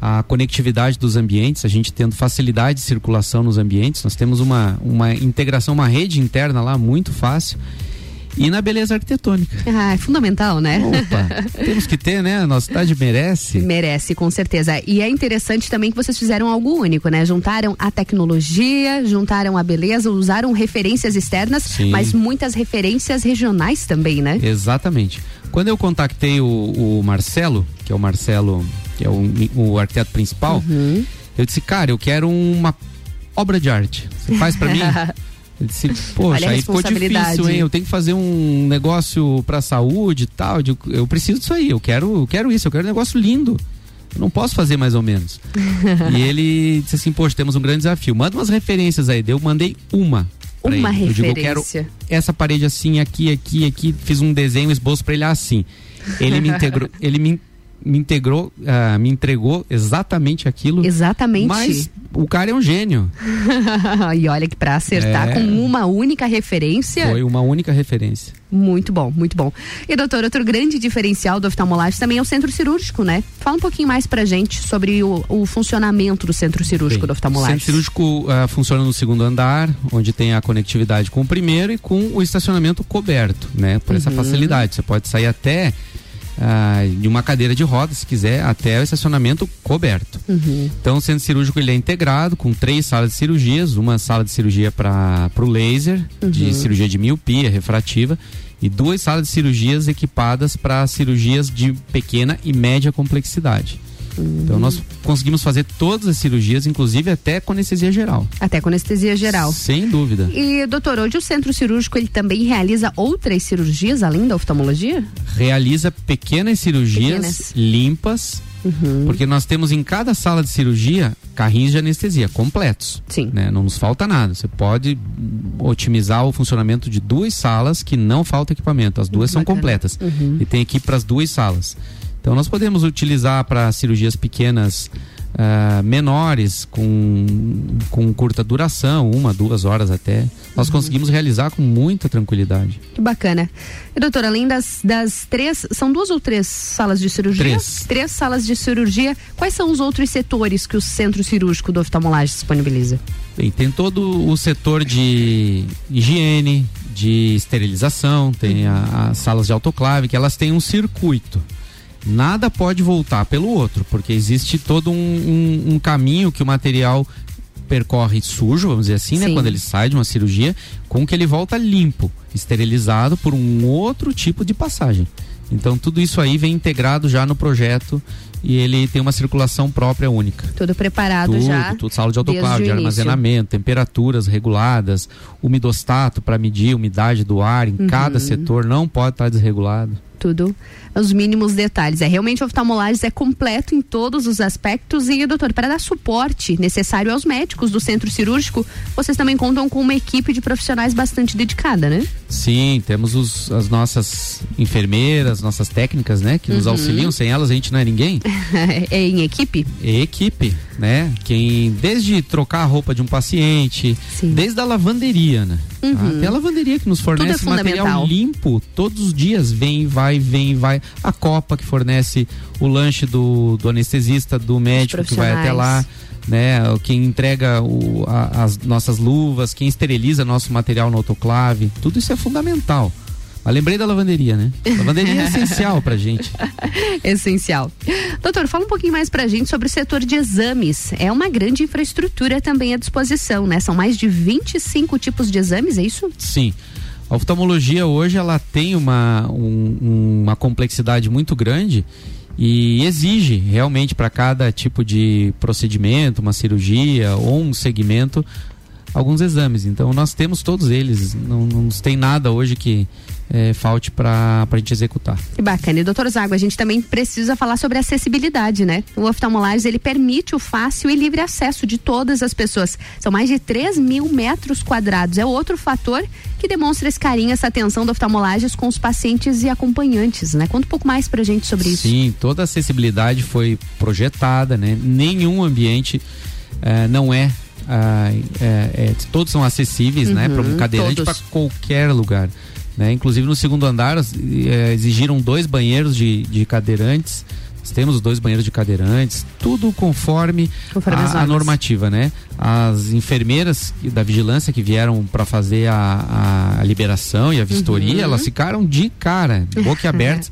a conectividade dos ambientes, a gente tendo facilidade de circulação nos ambientes, nós temos uma, uma integração, uma rede interna lá muito fácil. E na beleza arquitetônica. Ah, é fundamental, né? Opa, temos que ter, né? A nossa cidade merece. Merece, com certeza. E é interessante também que vocês fizeram algo único, né? Juntaram a tecnologia, juntaram a beleza, usaram referências externas, Sim. mas muitas referências regionais também, né? Exatamente. Quando eu contactei o, o Marcelo, que é o Marcelo, que é o, o arquiteto principal, Uhum. eu disse, cara, eu quero uma obra de arte. Você faz pra mim? Eu disse, poxa, aí ficou difícil, hein? Eu tenho que fazer um negócio pra saúde e tal. Eu preciso disso aí, eu quero, eu quero isso, eu quero um negócio lindo. Eu não posso fazer mais ou menos. e ele disse assim, poxa, temos um grande desafio. Manda umas referências aí. Eu mandei uma. Uma ele. Eu digo, eu quero referência. essa parede assim, aqui, aqui, aqui. Fiz um desenho, um esboço pra ele assim. Ele me integrou, ele me, me integrou, ah, me entregou exatamente aquilo. Exatamente. Mas o cara é um gênio. e olha que pra acertar É. com uma única referência. Foi uma única referência. Muito bom, muito bom. E doutor, outro grande diferencial do oftalmolagem também é o centro cirúrgico, né? Fala um pouquinho mais pra gente sobre o, o funcionamento do centro cirúrgico do O oftalmolagem. centro cirúrgico ah, funciona no segundo andar, onde tem a conectividade com o primeiro e com o estacionamento coberto, né? Por essa Uhum. facilidade. Você pode sair até ah, de uma cadeira de rodas, se quiser, até o estacionamento coberto. Uhum. Então, o centro cirúrgico ele é integrado com três salas de cirurgias, uma sala de cirurgia para o laser, Uhum. de cirurgia de miopia refrativa, e duas salas de cirurgias equipadas para cirurgias de pequena e média complexidade. Então, nós conseguimos fazer todas as cirurgias, inclusive até com anestesia geral. Até com anestesia geral. Sem dúvida. E, doutor, hoje o centro cirúrgico ele também realiza outras cirurgias além da oftalmologia? Realiza pequenas cirurgias Pequenas. limpas, porque nós temos em cada sala de cirurgia carrinhos de anestesia completos. Sim. Né? Não nos falta nada. Você pode otimizar o funcionamento de duas salas que não falta equipamento. As duas são Bacana. completas. Uhum. E tem equipe para as duas salas. Então nós podemos utilizar para cirurgias pequenas ah, menores, com, com curta duração, uma, duas horas até. Uhum. Nós conseguimos realizar com muita tranquilidade. Que bacana. E, doutor, além das, das três, são duas ou três salas de cirurgia? Três. Três salas de cirurgia. Quais são os outros setores que o centro cirúrgico do oftalmolagem disponibiliza? Bem, tem todo o setor de higiene, de esterilização, tem as salas de autoclave, que elas têm um circuito. Nada pode voltar pelo outro, porque existe todo um, um- um caminho que o material percorre sujo, vamos dizer assim, né? Sim. Quando ele sai de uma cirurgia, com que ele volta limpo, esterilizado por um outro tipo de passagem. Então tudo isso aí vem integrado já no projeto e ele tem uma circulação própria única. Tudo preparado Tudo, já. tudo, sala de autoclave, de armazenamento, temperaturas reguladas, umidostato para medir a umidade do ar em Uhum. cada setor, não pode estar desregulado. Tudo, os mínimos detalhes. É realmente o oftalmolagem é completo em todos os aspectos e, doutor, para dar suporte necessário aos médicos do centro cirúrgico, vocês também contam com uma equipe de profissionais bastante dedicada, né? Sim, temos os- as nossas enfermeiras, nossas técnicas, né, que nos Uhum. auxiliam. Sem elas a gente não é ninguém. é em equipe? É equipe. né? Quem desde trocar a roupa de um paciente, desde a lavanderia, né? Uhum. Até a lavanderia que nos fornece Tudo é material limpo todos os dias, vem, vai, vem, vai. A copa que fornece o lanche do, do anestesista, do médico que vai até lá. Né, quem entrega o- a- as nossas luvas, quem esteriliza nosso material no autoclave, tudo isso é fundamental. Mas lembrei da lavanderia, né? Lavanderia é essencial pra gente. Essencial. Doutor, fala um pouquinho mais pra gente sobre o setor de exames. É uma grande infraestrutura também à disposição, né? São mais de 25 tipos de exames, é isso? Sim. A oftalmologia hoje ela tem uma, um- uma complexidade muito grande e exige realmente para cada tipo de procedimento, uma cirurgia ou um segmento, alguns exames. Então nós temos todos eles. Não, não tem nada hoje que eh, falte para a gente executar. Que bacana. E doutor Zago, a gente também precisa falar sobre acessibilidade, né? O oftalmolares, ele permite o fácil e livre acesso de todas as pessoas. São mais de 3 mil metros quadrados. É outro fator que demonstra esse carinho, essa atenção do oftalmolages com os pacientes e acompanhantes, né? Conta um pouco mais pra gente sobre isso. Sim, toda a acessibilidade foi projetada, né? Nenhum ambiente eh, não é, ah, é- é- Todos são acessíveis, né? Para um Uhum, cadeirante para qualquer lugar. Né? Inclusive no segundo andar eh, exigiram dois banheiros de, de cadeirantes. Nós temos dois banheiros de cadeirantes, tudo conforme, Conforme a, a normativa, né? As enfermeiras da vigilância que vieram para fazer a, a liberação e a vistoria, Uhum. elas ficaram de cara, boca aberta.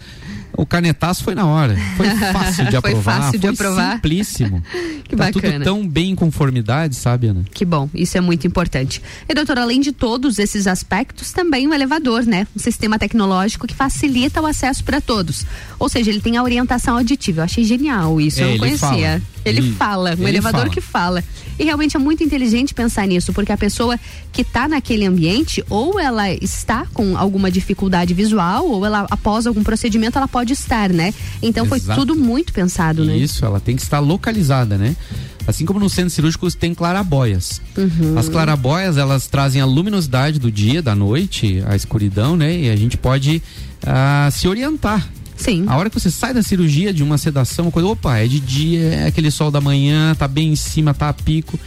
O canetaço foi na hora. Foi fácil de Foi aprovar. fácil de foi aprovar. Simplíssimo. Que tá bacana. tudo tão bem em conformidade, sabe, Ana? Que bom, isso é muito importante. E doutor, além de todos esses aspectos, também o elevador, né? Um sistema tecnológico que facilita o acesso para todos. Ou seja, ele tem a orientação auditiva. Eu achei genial isso, eu É, não ele conhecia. fala. Ele, Ele- fala, um ele elevador fala. que fala. E realmente é muito inteligente pensar nisso, porque a pessoa que está naquele ambiente, ou ela está com alguma dificuldade visual, ou ela, após algum procedimento, ela pode estar, né? Então foi Exato. tudo muito pensado, né? Isso, ela tem que estar localizada, né? Assim como no centro cirúrgico tem clarabóias. Uhum. As clarabóias, elas trazem a luminosidade do dia, da noite, a escuridão, né? E a gente pode ah, se orientar. Sim. A hora que você sai da cirurgia, de uma sedação, uma coisa, opa, é de dia, é aquele sol da manhã, tá bem em cima, tá a pico,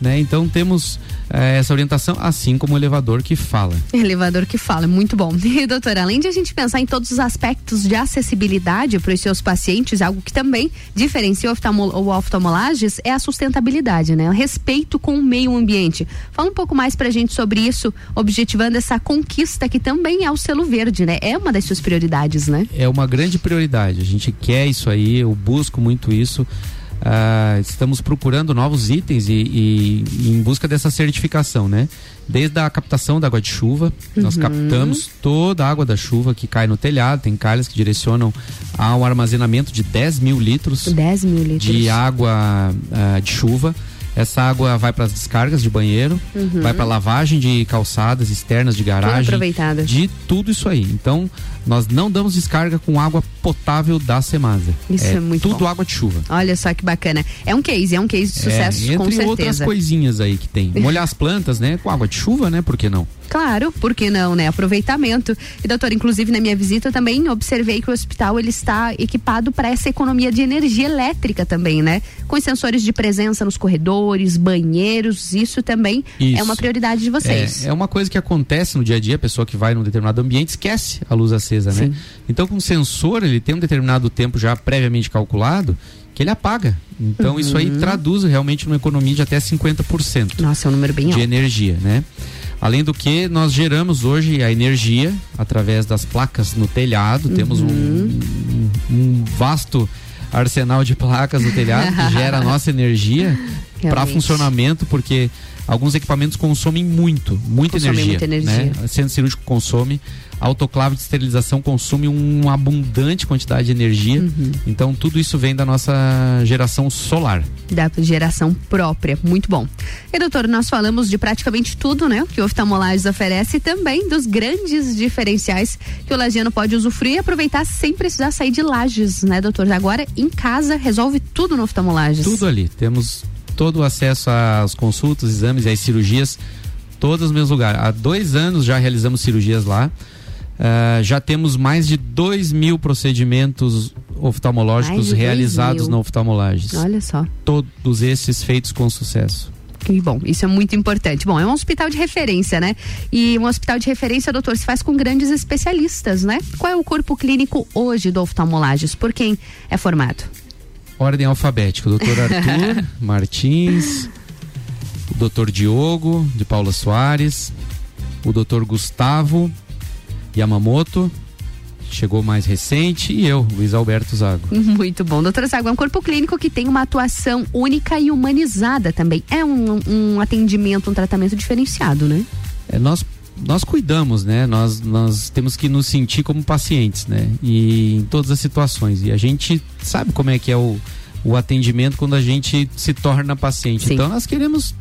né? Então temos eh, essa orientação, assim como o elevador que fala. Elevador que fala, muito bom. E doutora, além de a gente pensar em todos os aspectos de acessibilidade para os seus pacientes, algo que também diferencia o, oftalmo, o oftalmolages é a sustentabilidade, né? O respeito com o meio ambiente. Fala um pouco mais pra gente sobre isso, objetivando essa conquista que também é o selo verde, né? É uma das suas prioridades, né? é uma grande prioridade. A gente quer isso aí, eu busco muito isso. Ah, estamos procurando novos itens e, e- e em busca dessa certificação, né? Desde a captação da água de chuva, nós Uhum. captamos toda a água da chuva que cai no telhado, tem calhas que direcionam ao armazenamento de 10 mil litros 10 mil litros. de água ah, de chuva. Essa água vai para as descargas de banheiro, Uhum. vai para lavagem de calçadas externas de garagem, de tudo isso aí. Então, nós não damos descarga com água potável da Semasa. Isso é muito tudo bom. água de chuva. Olha só que bacana. É um case, é um case de sucesso, é, com entre outras certeza. coisinhas aí que tem. Molhar as plantas, né? Com água de chuva, né? Por que não? Claro, por que não, né? Aproveitamento. E doutor, inclusive na minha visita eu também observei que o hospital ele está equipado para essa economia de energia elétrica também, né? Com sensores de presença nos corredores, banheiros, isso também Isso. é uma prioridade de vocês. É, é uma coisa que acontece no dia a dia, a pessoa que vai num determinado ambiente esquece a luz acesa, né? Então, com o sensor, ele tem um determinado tempo já previamente calculado que ele apaga. Então, Uhum. isso aí traduz realmente numa economia de até 50%. Nossa, é um número bem de alto. energia, né? Além do que, nós geramos hoje a energia através das placas no telhado. Temos um, Uhum. um- um vasto arsenal de placas no telhado que gera a nossa energia para funcionamento, porque alguns equipamentos consomem muito, muita Consomem energia. muita energia. Né? Centro cirúrgico consome, autoclave de esterilização consome uma abundante quantidade de energia. Uhum. Então tudo isso vem da nossa geração solar. Da geração própria, muito bom. E doutor, nós falamos de praticamente tudo, né? Que o oftalmolages oferece e também dos grandes diferenciais que o lagiano pode usufruir e aproveitar sem precisar sair de lajes, né, doutor? Agora, em casa, resolve tudo no oftalmolages. Tudo ali. Temos todo o acesso às consultas, exames e às cirurgias, todos nos mesmos lugares. Há dois anos já realizamos cirurgias lá. Ah, já temos mais de 2 mil procedimentos oftalmológicos realizados na oftalmolages. Olha só. Todos esses feitos com sucesso. Que bom, isso é muito importante. Bom, é um hospital de referência, né? E um hospital de referência, doutor, se faz com grandes especialistas, né? Qual é o corpo clínico hoje do oftalmolages? Por quem é formado? Ordem alfabética, doutor Arthur Martins, o doutor Diogo de Paula Soares, o doutor Gustavo Yamamoto, chegou mais recente, e eu, Luiz Alberto Zago. Muito bom. Doutora Zago, é um corpo clínico que tem uma atuação única e humanizada também. É um, um atendimento, um tratamento diferenciado, né? É, nós nós cuidamos, né? Nós, nós temos que nos sentir como pacientes, né? E em todas as situações. E a gente sabe como é que é o, o atendimento quando a gente se torna paciente. Então nós queremos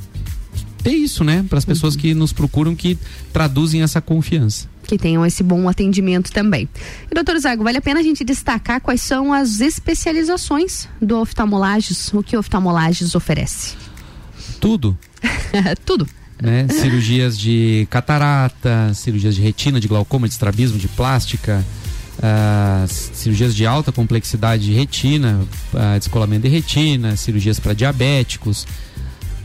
ter isso, né? Para as pessoas que nos procuram que traduzem essa confiança. Que tenham esse bom atendimento também. E, doutor Zago, vale a pena a gente destacar quais são as especializações do oftalmolages, o que o oferece? Tudo. Tudo. né? Cirurgias de catarata, cirurgias de retina, de glaucoma, de estrabismo, de plástica, ah, cirurgias de alta complexidade de retina, ah, descolamento de retina, cirurgias para diabéticos.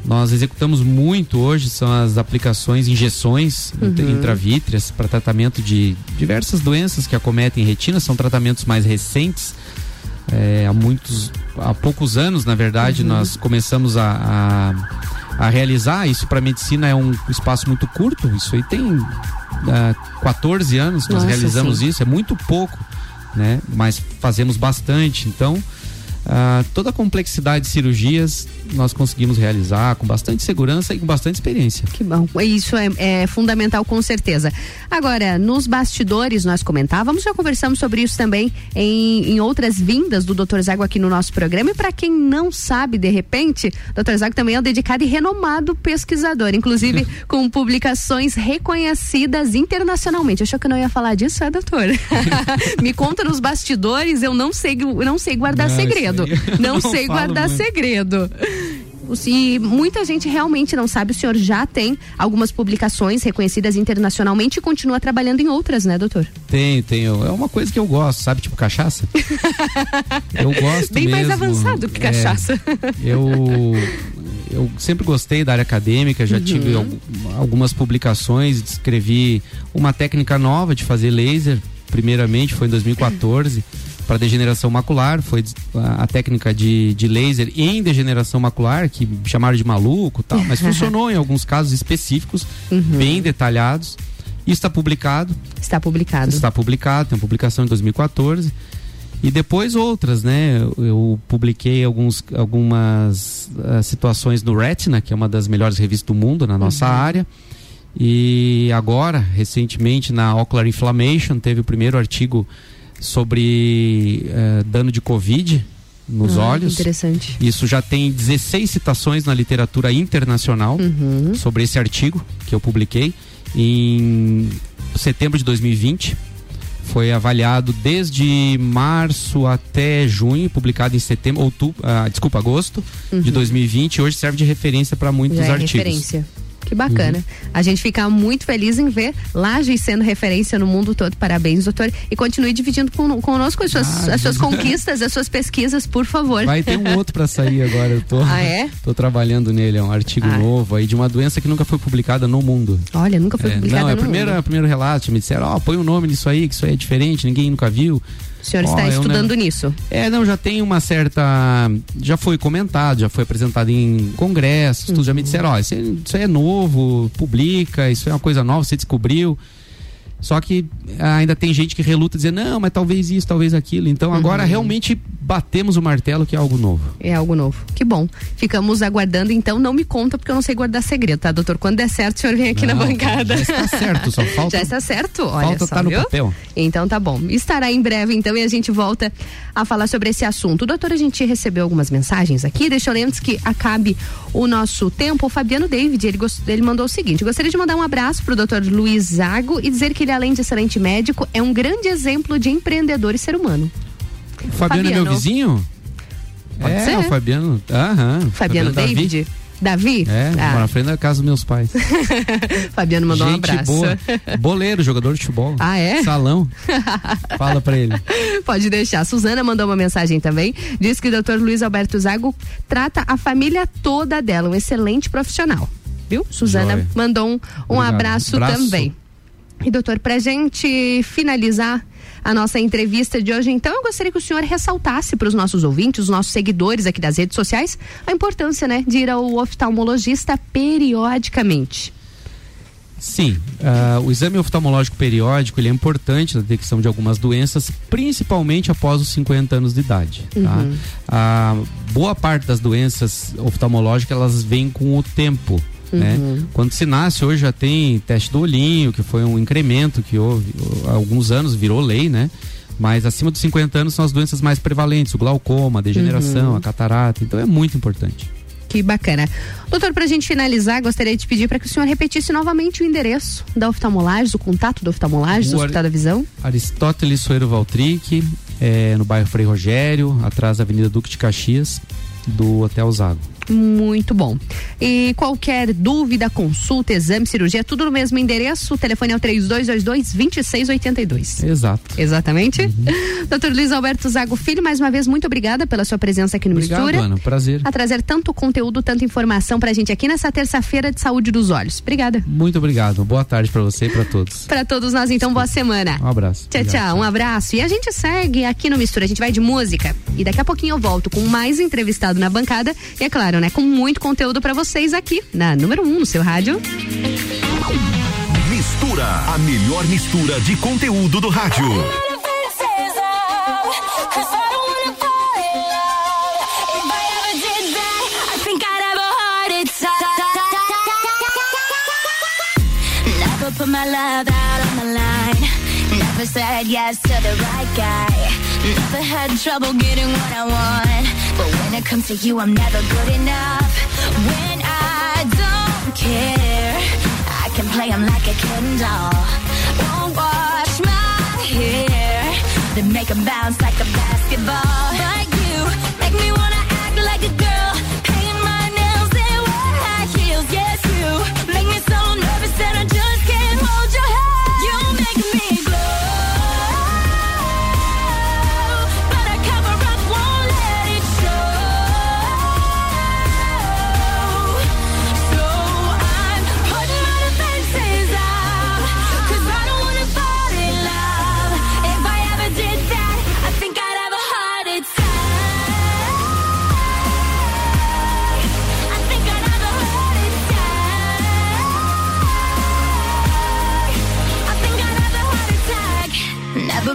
Nós executamos muito hoje são as aplicações, injeções Uhum. intravítreas para tratamento de diversas doenças que acometem retina, são tratamentos mais recentes. É, há muitos, há poucos anos, na verdade, Uhum. nós começamos a, a, a realizar. Isso para medicina é um espaço muito curto. Isso aí tem ah, 14 anos que nós Nossa, realizamos sim. isso. É muito pouco, né? Mas fazemos bastante. Então, ah, toda a complexidade de cirurgias nós conseguimos realizar com bastante segurança e com bastante experiência. Que bom. Isso é, é fundamental, com certeza. Agora, nos bastidores, nós comentávamos, já conversamos sobre isso também em, em outras vindas do Dr. Zago aqui no nosso programa. E para quem não sabe, de repente, Dr. Zago também é um dedicado e renomado pesquisador, inclusive com publicações reconhecidas internacionalmente. Achou que eu não ia falar disso, é, doutor? Me conta nos bastidores, eu não sei, eu não sei guardar Não, segredo. Eu Não, não sei guardar muito. segredo. E muita gente realmente não sabe, o senhor já tem algumas publicações reconhecidas internacionalmente e continua trabalhando em outras, né, doutor? Tenho, tenho. É uma coisa que eu gosto, sabe? Tipo cachaça. Eu gosto Bem mais mesmo. avançado que É, cachaça. eu eu sempre gostei da área acadêmica, já Uhum. tive al- algumas publicações, escrevi uma técnica nova de fazer laser, primeiramente foi em 2014, para degeneração macular, foi a, técnica de, de laser em degeneração macular, que chamaram de maluco tal, mas funcionou em alguns casos específicos, Uhum. bem detalhados, e está publicado. Está publicado. Está publicado, tem uma publicação em 2014. E depois outras, né? Eu, publiquei alguns, algumas ah, situações no Retina, que é uma das melhores revistas do mundo na nossa área. E agora, recentemente, na Ocular Inflammation, teve o primeiro artigo sobre eh, dano de Covid nos Ah, olhos. Interessante. Isso já tem 16 citações na literatura internacional Uhum. sobre esse artigo que eu publiquei em setembro de 2020. Foi avaliado desde março até junho, publicado em setembro, outubro, ah, desculpa, agosto de Uhum. 2020. Hoje serve de referência para muitos Já é artigos. referência. Que bacana. A gente fica muito feliz em ver Lages sendo referência no mundo todo. Parabéns, doutor. E continue dividindo com, conosco as suas, Ah, as suas conquistas, as suas pesquisas, por favor. Vai ter um outro para sair agora. Eu tô, Ah, é? tô trabalhando nele, é um artigo Ah. novo aí de uma doença que nunca foi publicada no mundo. Olha, nunca foi É, publicada não, é o no primeiro, mundo. é o primeiro relato. Me disseram, ó, põe o nome nisso aí, que isso aí é diferente, ninguém nunca viu. O senhor está um estudando negócio- nisso. É, não, já tem uma certa. Já foi comentado, já foi apresentado em congressos, tudo. Já me disseram, ó, isso, é- isso é novo, publica, isso é uma coisa nova, você descobriu. Só que ainda tem gente que reluta dizendo, não, mas talvez isso, talvez aquilo. Então agora Uhum. realmente batemos o martelo que é algo novo. É algo novo. Que bom. Ficamos aguardando, então não me conta, porque eu não sei guardar segredo, tá, doutor? Quando der certo, o senhor vem aqui na Não, bancada. já está certo, só falta- Já está certo, olha falta só, tá no viu? papel. Então tá bom. Estará em breve, então, e a gente volta a falar sobre esse assunto. Doutor, a gente recebeu algumas mensagens aqui. Deixa eu ler antes que acabe o nosso tempo. O Fabiano David, ele, gost- ele mandou o seguinte: gostaria de mandar um abraço pro doutor Luiz Zago e dizer que ele, além de excelente médico, é um grande exemplo de empreendedor e ser humano. O Fabiano, é meu Fabiano. vizinho? Pode é, ser. o Fabiano. Aham. Fabiano Davi. David? Davi? É, Ah. mora na frente da casa dos meus pais. Fabiano mandou um Gente abraço. boa. Boleiro, jogador de futebol. Ah, é? Salão. Fala pra ele. Pode deixar. Suzana mandou uma mensagem também. Diz que o Dr. Luiz Alberto Zago trata a família toda dela, um excelente profissional. Viu? Suzana Joia. mandou um, um abraço, Abraço. também. E doutor, pra gente finalizar a nossa entrevista de hoje, então, eu gostaria que o senhor ressaltasse para os nossos ouvintes, os nossos seguidores aqui das redes sociais, a importância, né, de ir ao oftalmologista periodicamente. Sim, ah, o exame oftalmológico periódico ele é importante na detecção de algumas doenças, principalmente após os 50 anos de idade. Tá? Uhum. A boa parte das doenças oftalmológicas elas vêm com o tempo. Né? Uhum. Quando se nasce hoje já tem teste do olhinho, que foi um incremento que houve há alguns anos, virou lei, né? Mas acima dos 50 anos são as doenças mais prevalentes, o glaucoma, a degeneração, Uhum. a catarata, então é muito importante. Que bacana. Doutor, pra gente finalizar, gostaria de pedir para que o senhor repetisse novamente o endereço da oftalmolagem, o contato da oftalmolagem, do Hospital da Visão. Aristóteles Soeiro Valtric, é, no bairro Frei Rogério, atrás da Avenida Duque de Caxias, do Hotel Zago. Muito bom. E qualquer dúvida, consulta, exame, cirurgia, tudo no mesmo endereço. O telefone é o 3222-2682. Exato. Exatamente. Uhum. Doutor Luiz Alberto Zago Filho, mais uma vez, muito obrigada pela sua presença aqui no Obrigado, Mistura. Ana. Prazer. A trazer tanto conteúdo, tanta informação pra gente aqui nessa terça-feira de saúde dos olhos. Obrigada. Muito obrigado. Boa tarde pra você e pra todos. Pra todos nós, então, boa semana. Um abraço. Tchau, tchau. Um abraço. E a gente segue aqui no Mistura. A gente vai de música. E daqui a pouquinho eu volto com mais entrevistado na bancada. E é claro, né? Com muito conteúdo pra vocês aqui na número 1 um, no seu rádio. Mistura, a melhor mistura de conteúdo do rádio. Put my love out on the line. Never said yes to the right guy. Never had trouble getting what I want. It comes to you, I'm never good enough. When I don't care, I can play 'em like a Ken doll. Won't wash my hair, then make 'em bounce like a basketball.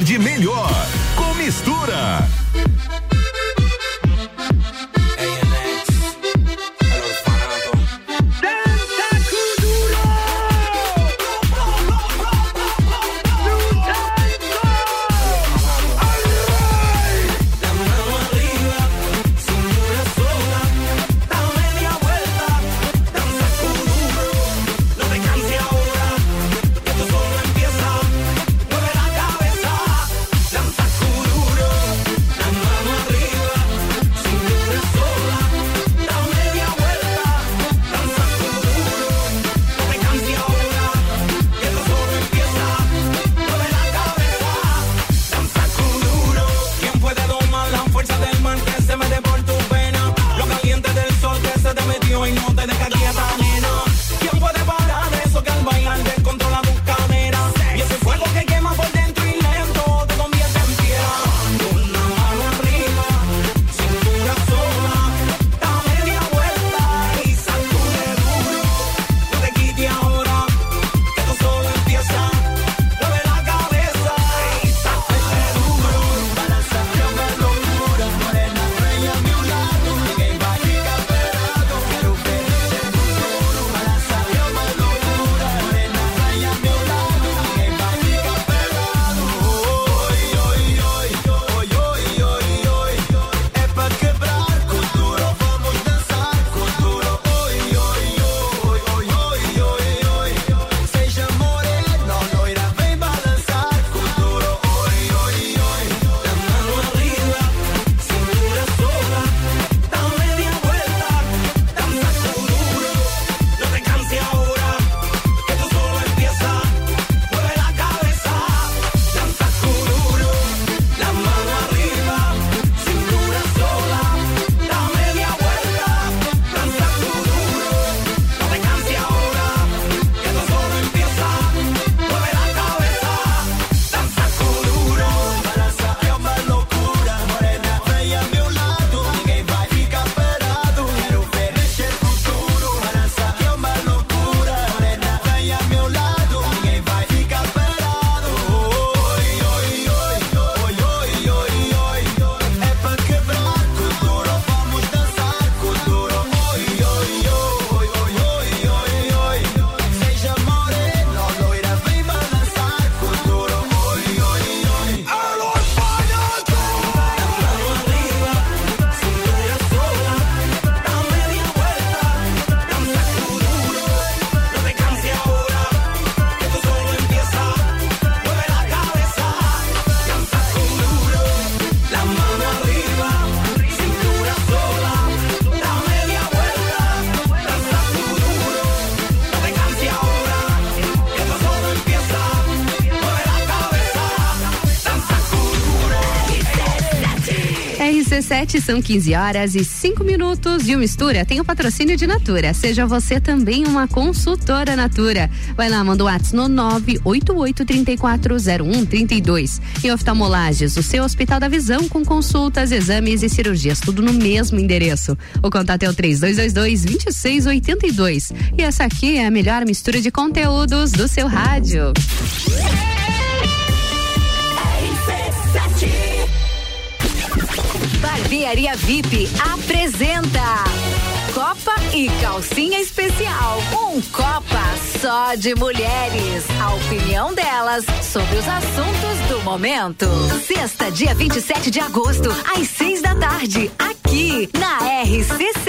tarde melhor. RC7 são 15 horas e 5 minutos e o Mistura tem o patrocínio de Natura. Seja você também uma consultora Natura. Vai lá, manda o WhatsApp no 988340132. E oftalmolages, o seu Hospital da Visão com consultas, exames e cirurgias, tudo no mesmo endereço. O contato é o 3222-2682. E essa aqui é a melhor mistura de conteúdos do seu rádio. Barbearia VIP apresenta Copa e Calcinha Especial. Um Copa só de mulheres. A opinião delas sobre os assuntos do momento. Sexta, dia 27 de agosto, às seis da tarde, aqui na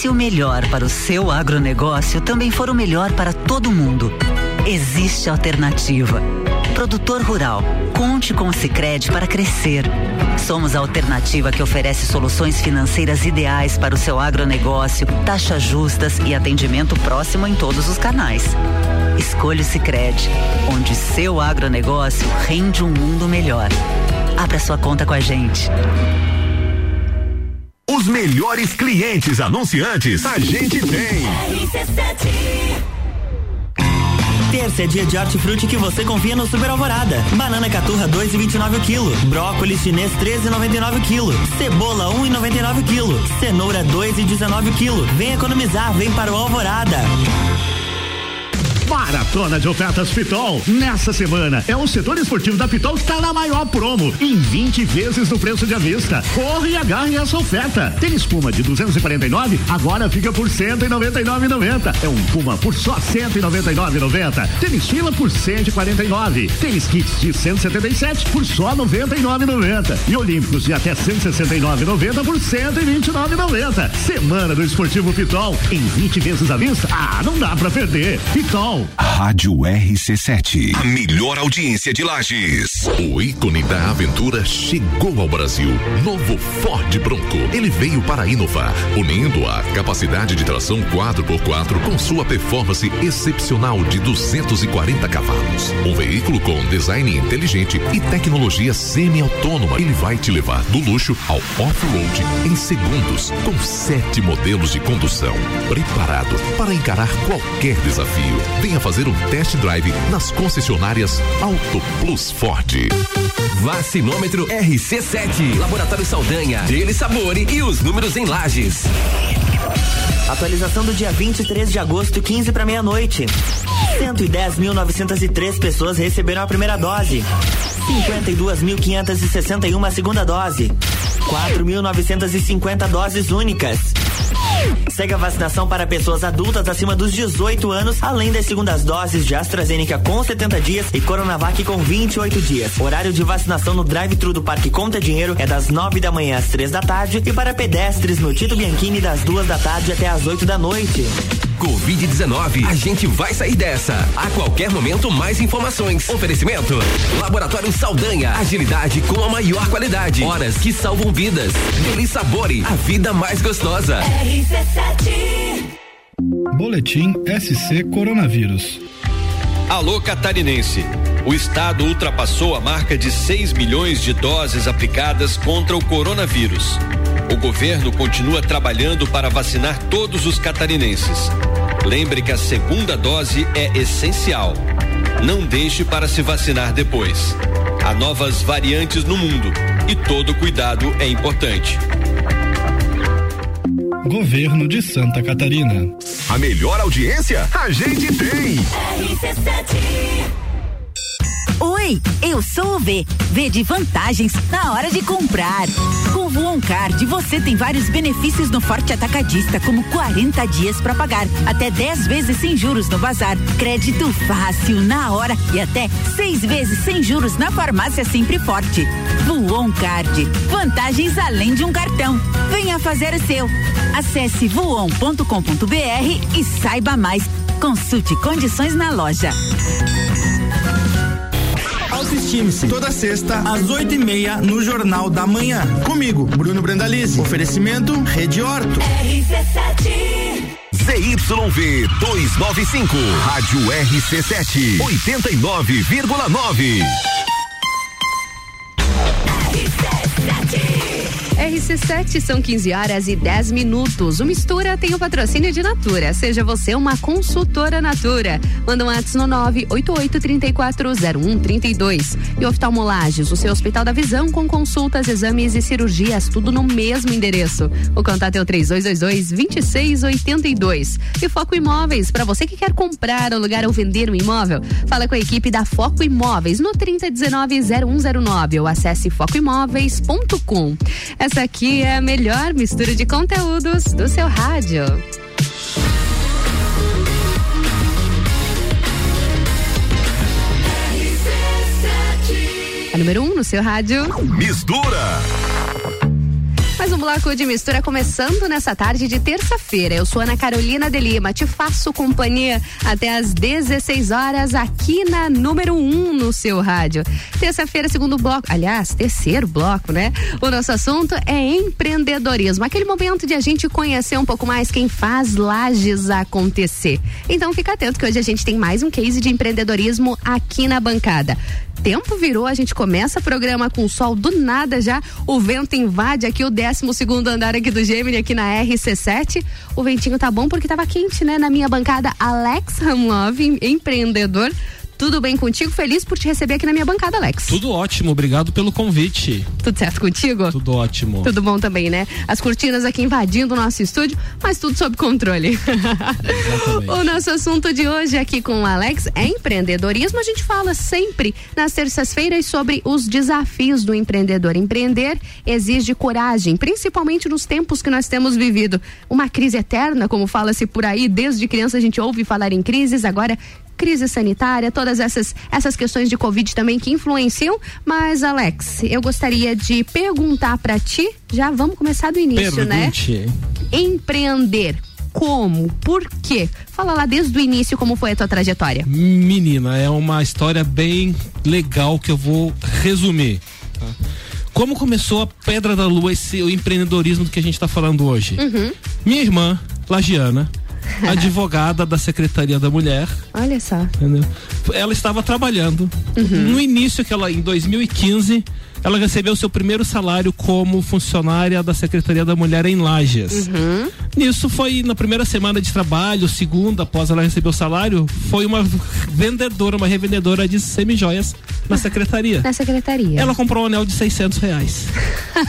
Se o melhor para o seu agronegócio também for o melhor para todo mundo? Existe alternativa. Produtor rural, conte com o Sicredi para crescer. Somos a alternativa que oferece soluções financeiras ideais para o seu agronegócio, taxas justas e atendimento próximo em todos os canais. Escolha o Sicredi, onde seu agronegócio rende um mundo melhor. Abra sua conta com a gente. Os melhores clientes anunciantes a gente tem. Terça é dia de hortifruti que você confia no Super Alvorada. Banana caturra 2,29 o quilo. Brócolis chinês 13,99 o quilo. Cebola 1,99 o quilo. Cenoura 2,19 o quilo. Vem economizar, vem para o Alvorada. Maratona de ofertas Pitol. Nessa semana, é o setor esportivo da Pitol que está na maior promo, em 20 vezes no preço de avista. Corre e agarre essa oferta. Tênis Puma de 249, agora fica por 199,90. É um Puma por só 199,90. Tênis Fila por 149. Tênis Kits de 177 por só 99,90. E Olímpicos de até 169,90 por 129,90. Semana do Esportivo Pitol, em 20 vezes à vista. Ah, não dá pra perder. Pitol. Rádio RC7. A melhor audiência de Lages. O ícone da aventura chegou ao Brasil. Novo Ford Bronco. Ele veio para inovar, unindo a capacidade de tração 4x4 com sua performance excepcional de 240 cavalos. Um veículo com design inteligente e tecnologia semi-autônoma. Ele vai te levar do luxo ao off-road em segundos, com sete modelos de condução. Preparado para encarar qualquer desafio. Venha fazer um test drive nas concessionárias Auto Plus Ford. Vacinômetro RC7, Laboratório Saldanha, Dele Sabore e os números em lajes. Atualização do dia 23 de agosto, 15 para meia-noite. 110.903 pessoas receberam a primeira dose. 52.561 a segunda dose. 4.950 doses únicas. Segue a vacinação para pessoas adultas acima dos 18 anos, além das segundas doses de AstraZeneca com 70 dias e Coronavac com 28 dias. Horário de vacinação no drive-thru do Parque Conta Dinheiro é das 9 da manhã às 3 da tarde e para pedestres no Tito Bianchini das 2 da tarde até às 8 da noite. Covid-19, a gente vai sair dessa. A qualquer momento, mais informações. Oferecimento: Laboratório Saldanha. Agilidade com a maior qualidade. Horas que salvam vidas. Deli Sabore, a vida mais gostosa. Boletim SC Coronavírus. Alô catarinense. O estado ultrapassou a marca de 6 milhões de doses aplicadas contra o coronavírus. O governo continua trabalhando para vacinar todos os catarinenses. Lembre que a segunda dose é essencial. Não deixe para se vacinar depois. Há novas variantes no mundo e todo cuidado é importante. Governo de Santa Catarina. A melhor audiência a gente tem. Eu sou o V. V de vantagens na hora de comprar. Com o Voon Card, você tem vários benefícios no Forte Atacadista, como 40 dias para pagar, até 10 vezes sem juros no bazar, crédito fácil na hora e até seis vezes sem juros na farmácia Sempre Forte. Voon Card, vantagens além de um cartão. Venha fazer o seu. Acesse voon.com.br e saiba mais. Consulte condições na loja. Autoestime-se. Toda sexta, às oito e meia, no Jornal da Manhã. Comigo, Bruno Brandalize. Oferecimento Rede Horto. ZYV 295, Rádio RC7, 89,9. RC7 são 15 horas e 10 minutos. O Mistura tem o patrocínio de Natura. Seja você uma consultora Natura. Manda um WhatsApp no 988340132. E oftalmolages, o seu Hospital da Visão com consultas, exames e cirurgias, tudo no mesmo endereço. O contato é o 3222-2682. E Foco Imóveis, para você que quer comprar, alugar ou vender um imóvel, fala com a equipe da Foco Imóveis no 3019-0109 ou acesse focoimóveis.com. Essa aqui é a melhor mistura de conteúdos do seu rádio. A número 1 um no seu rádio. Mistura. Mais um bloco de mistura começando nessa tarde de terça-feira. Eu sou Ana Carolina de Lima, te faço companhia até às 16 horas aqui na número 1 um no seu rádio. Terça-feira, segundo bloco, aliás, terceiro bloco, né? O nosso assunto é empreendedorismo, aquele momento de a gente conhecer um pouco mais quem faz lajes acontecer. Então fica atento que hoje a gente tem mais um case de empreendedorismo aqui na bancada tempo virou, a gente começa o programa com sol do nada já, o vento invade aqui o 12 segundo andar aqui do Gemini, aqui na RC7. O ventinho tá bom porque tava quente, né? Na minha bancada, Alex Hamlove, empreendedor. Tudo bem contigo? Feliz por te receber aqui na minha bancada, Alex. Tudo ótimo, obrigado pelo convite. Tudo certo contigo? Tudo ótimo. Tudo bom também, né? As cortinas aqui invadindo o nosso estúdio, mas tudo sob controle. o nosso assunto de hoje aqui com o Alex é empreendedorismo. A gente fala sempre nas terças-feiras sobre os desafios do empreendedor. Empreender exige coragem, principalmente nos tempos que nós temos vivido. Uma crise eterna, como fala-se por aí, desde criança a gente ouve falar em crises, agora crise sanitária, todas essas, essas questões de Covid também que influenciam. Mas, Alex, eu gostaria de perguntar para ti, já vamos começar do início, Pergunte. né? Empreender. Como? Por quê? Fala lá desde o início como foi a tua trajetória. Menina, é uma história bem legal que eu vou resumir. tá? Como começou a Pedra da Lua, esse o empreendedorismo do que a gente está falando hoje? Uhum. Minha irmã, Lagiana, advogada da Secretaria da Mulher, Olha só. entendeu? Ela estava trabalhando. Uhum. No início que ela, em 2015, ela recebeu seu primeiro salário como funcionária da Secretaria da Mulher em Lages. Uhum. Nisso foi na primeira semana de trabalho, segunda, após ela receber o salário, foi uma vendedora, uma revendedora de semijoias na secretaria. Na secretaria. Ela comprou um anel de 600 reais.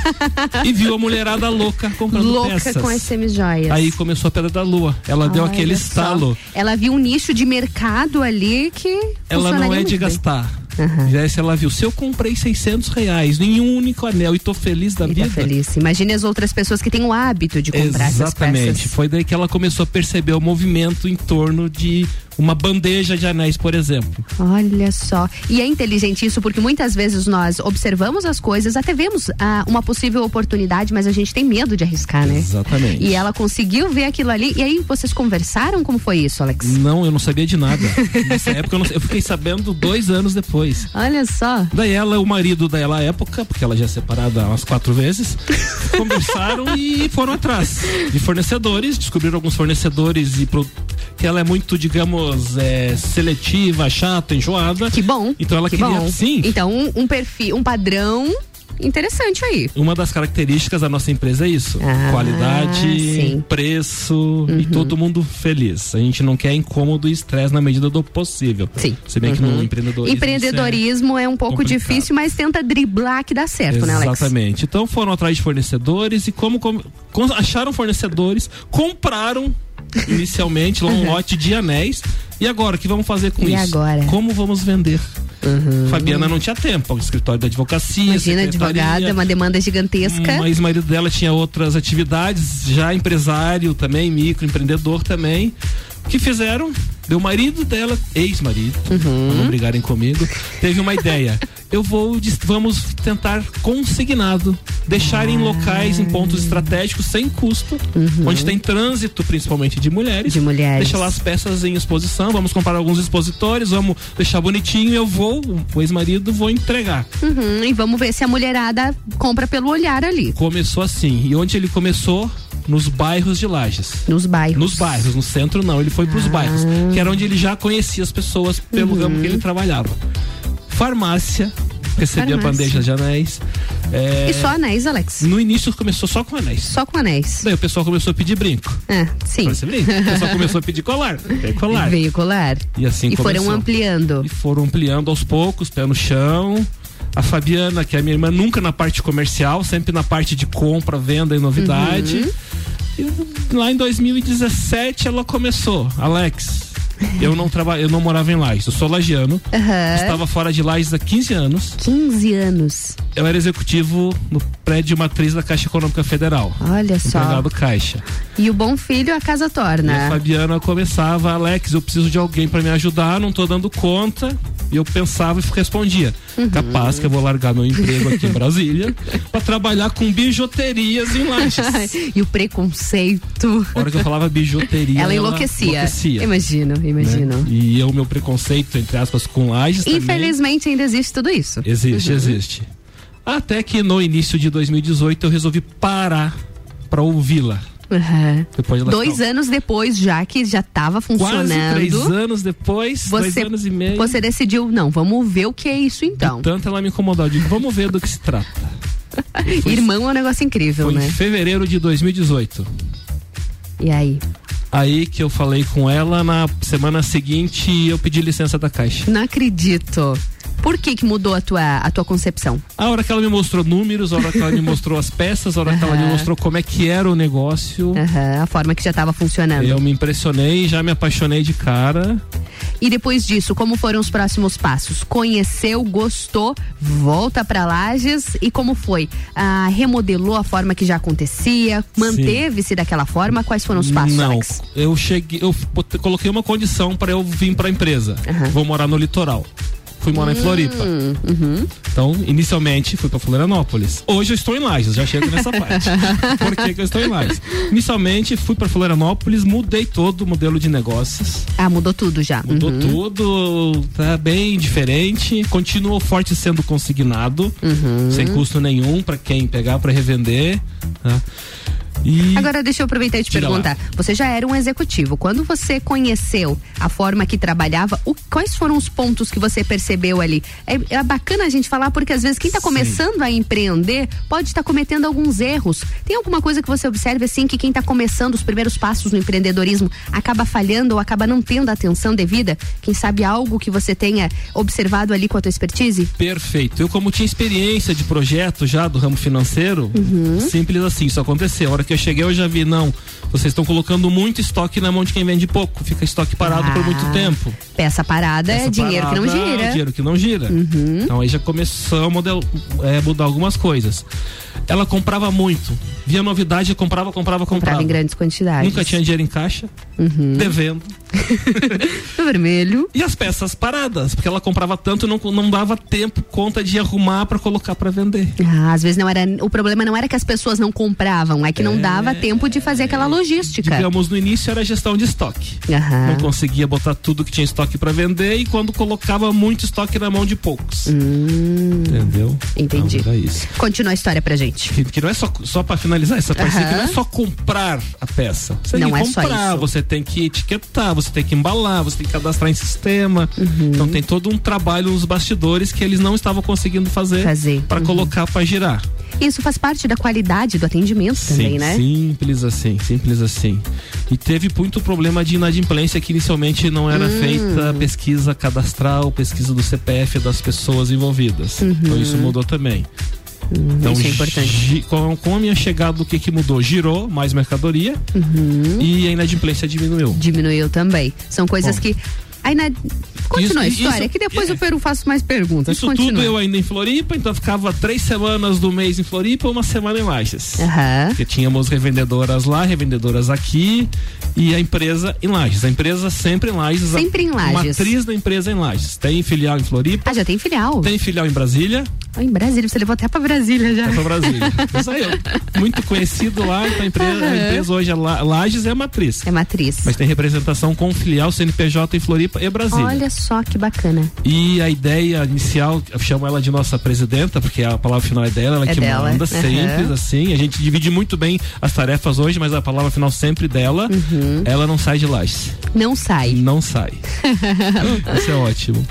e viu a mulherada louca comprando Louca peças. com as semijoias. Aí começou a Pedra da Lua. Ela deu Olha aquele só. estalo. Ela viu um nicho de mercado ali que. Ela não é de bem. gastar. Já essa ela viu. Se eu comprei 600 reais em um único anel e tô feliz da E vida. tá feliz. Imagine as outras pessoas que têm o hábito de comprar essas Exatamente. peças. Foi daí que ela começou a perceber o movimento em torno de uma bandeja de anéis, por exemplo. Olha só. E é inteligente isso porque muitas vezes nós observamos as coisas, até vemos ah, uma possível oportunidade, mas a gente tem medo de arriscar, né? Exatamente. E ela conseguiu ver aquilo ali. E aí vocês conversaram? Como foi isso, Alex? Não, eu não sabia de nada. Nessa época eu, não- eu fiquei sabendo dois anos depois. Olha só. Daí ela, o marido dela à época, porque ela já é separada umas quatro vezes, conversaram e foram atrás de fornecedores, descobriram alguns fornecedores e pro- que ela é muito, digamos, é, seletiva, chata, enjoada. Que bom. Então ela que queria, bom. sim. Então, um, um perfil, um padrão interessante aí. Uma das características da nossa empresa é isso: Ah, qualidade, sim. preço e todo mundo feliz. A gente não quer incômodo e estresse na medida do possível. Sim. Se bem que Uhum. no empreendedorismo. Empreendedorismo é um pouco complicado. difícil, mas tenta driblar que dá certo, né, Alex? Exatamente. Então foram atrás de fornecedores e como, como- com- acharam fornecedores, compraram inicialmente lá um lote de anéis. E agora, o que vamos fazer com E isso? agora? Como vamos vender? Fabiana não tinha tempo, o escritório da advocacia, Imagina, advogada, uma demanda gigantesca. mas o marido dela tinha outras atividades, já empresário também, microempreendedor também. Que fizeram? Deu o marido dela, ex-marido, Uhum. não brigarem comigo, teve uma ideia. Eu vou, vamos tentar consignado, deixar em locais, em pontos estratégicos, sem custo, onde tem trânsito, principalmente de mulheres. Uhum. De mulheres. Deixa lá as peças em exposição, vamos comprar alguns expositores, vamos deixar bonitinho, eu vou, o ex-marido, vou entregar. Uhum, e vamos ver se a mulherada compra pelo olhar ali. Começou assim. E onde ele começou? Nos bairros de Lages. Nos bairros. Nos bairros, no centro não, ele foi pros bairros, que era onde ele já conhecia as pessoas pelo Uhum. ramo que ele trabalhava. Farmácia, recebia Farmácia. bandejas de anéis. É, E só anéis, Alex? No início começou só com anéis. Só com anéis. Daí o pessoal começou a pedir brinco. É, sim. Parece brinco. O pessoal começou a pedir colar. Veio colar. Veio colar. E assim E foram começou. ampliando. E foram ampliando aos poucos, pé no chão. A Fabiana, que é a minha irmã, nunca na parte comercial, sempre na parte de compra, venda e novidade. Uhum. E lá em 2017 ela começou. Alex, eu não trabalho, eu não morava em Lages, eu sou lagiano. Aham. Estava fora de Lages há 15 anos. 15 anos. Eu era executivo no prédio matriz da Caixa Econômica Federal. Olha só. Empregado Caixa. E o bom filho a casa E a torna. Fabiana começava, Alex, eu preciso de alguém para me ajudar, não tô dando conta. E eu pensava e respondia: Uhum. capaz que eu vou largar meu emprego aqui em Brasília para trabalhar com bijuterias em Lages. e o preconceito. A hora que eu falava bijuteria, Ela enlouquecia. enlouquecia, Imagino, né? imagino. E eu, meu preconceito, entre aspas, com Lages também. Infelizmente ainda existe tudo isso. Existe, Uhum. existe. Até que no início de 2018 eu resolvi parar para ouvi-la. Uhum. Depois Dois anos depois, já que já estava funcionando. Quase três anos depois, dois Você, anos e meio. você decidiu, não, vamos ver o que é isso então. Tanto ela me incomodou. Eu digo, vamos ver do que se trata. Irmão é um negócio incrível, Foi né? em fevereiro de 2018. E aí? Aí que eu falei com ela, na semana seguinte eu pedi licença da Caixa. Não acredito. Por que que mudou a tua, a tua concepção? A hora que ela me mostrou números, a hora que ela me mostrou as peças, a hora que ela me mostrou como é que era o negócio, Aham, a forma que já estava funcionando. eu me impressionei, já me apaixonei de cara. E depois disso, como foram os próximos passos? Conheceu, gostou, volta para Lages e como foi? Ah, remodelou a forma que já acontecia? Manteve-se daquela forma? Quais foram os passos, Não, Alex? eu cheguei, eu coloquei uma condição para eu vir para a empresa. Vou morar no litoral. Fui morar em Floripa. Hum, uhum. Então, inicialmente, fui para Florianópolis. Hoje eu estou em Lages, já chego nessa parte. Por que, que eu estou em Lages? Inicialmente, fui para Florianópolis, mudei todo o modelo de negócios. Ah, mudou tudo já. Mudou Uhum. tudo, tá bem diferente. Continua o forte sendo consignado, Uhum. sem custo nenhum para quem pegar para revender. tá? E Agora deixa eu aproveitar e te perguntar. Você já era um executivo. Quando você conheceu a forma que trabalhava, o- quais foram os pontos que você percebeu ali? É, é bacana a gente falar porque às vezes quem está começando a empreender pode estar cometendo alguns erros. Tem alguma coisa que você observe assim que quem está começando os primeiros passos no empreendedorismo acaba falhando ou acaba não tendo a atenção devida? Quem sabe algo que você tenha observado ali com a tua expertise? Perfeito. Eu, como tinha experiência de projeto já do ramo financeiro, Uhum. simples assim, isso aconteceu. Hora que eu cheguei, eu já vi, não, vocês estão colocando muito estoque na mão de quem vende pouco. Fica estoque parado por muito Ah, tempo. Peça parada é Essa dinheiro que não parada, gira. Dinheiro que não gira. Uhum. Então aí já começou a model, é, mudar algumas coisas. Ela comprava muito. Via novidade, comprava, comprava, comprava. Comprava em grandes quantidades. Nunca tinha dinheiro em caixa, Uhum. devendo. vermelho. E as peças paradas, porque ela comprava tanto e não, não dava tempo, conta de arrumar para colocar para vender. Ah, às vezes não era. O problema não era que as pessoas não compravam, é que não dava tempo de fazer aquela logística. Digamos, no início era gestão de estoque. Aham. Não conseguia botar tudo que tinha estoque para vender e quando colocava muito estoque na mão de poucos. Entendeu? Hum. Entendi. Então, isso. Continua a história pra gente. Que, que não é só, só para finalizar essa parte, Aham. que não é só comprar a peça. Você Não tem é que só comprar, isso. você tem que etiquetar, você tem que embalar, você tem que cadastrar em sistema. Uhum. Então tem todo um trabalho nos bastidores que eles não estavam conseguindo fazer, Fazer. para Uhum. colocar para girar. Isso faz parte da qualidade do atendimento também, Sim, né? Simples assim, simples assim. E teve muito problema de inadimplência que inicialmente não era Hum. feita pesquisa cadastral, pesquisa do CPF das pessoas envolvidas. Uhum. Então isso mudou também. Então, isso é importante. com a minha chegada, o que, que mudou? Girou mais mercadoria Uhum. e a inadimplência diminuiu. Diminuiu também. São coisas Bom. que. Aí na... Continua Isso- a história, isso- que depois eu Peru faço mais perguntas. Isso Continua. tudo eu ainda em Floripa, então ficava três semanas do mês em Floripa, uma semana em Lages. Aham. Porque tínhamos revendedoras lá, revendedoras aqui e a empresa em Lages. A empresa sempre em Lages. Sempre em a Lages. Matriz da empresa em Lages. Tem filial em Floripa. Ah, já tem filial? Tem filial em Brasília. Ah, Em Brasília, você levou até pra Brasília já. É pra Brasília. Isso aí, muito conhecido lá. Então a empresa, a Aham. empresa hoje é La- Lages é a matriz. É matriz. Mas tem representação com filial CNPJ em Floripa e Brasília. Olha só que bacana. E a ideia inicial, eu chamo ela de nossa presidenta, porque a palavra final é dela, ela É que dela. manda, Aham. simples assim. A gente divide muito bem as tarefas hoje, mas a palavra final sempre dela. Uhum. Ela não sai de lajes. Não sai. Não sai. Isso é ótimo.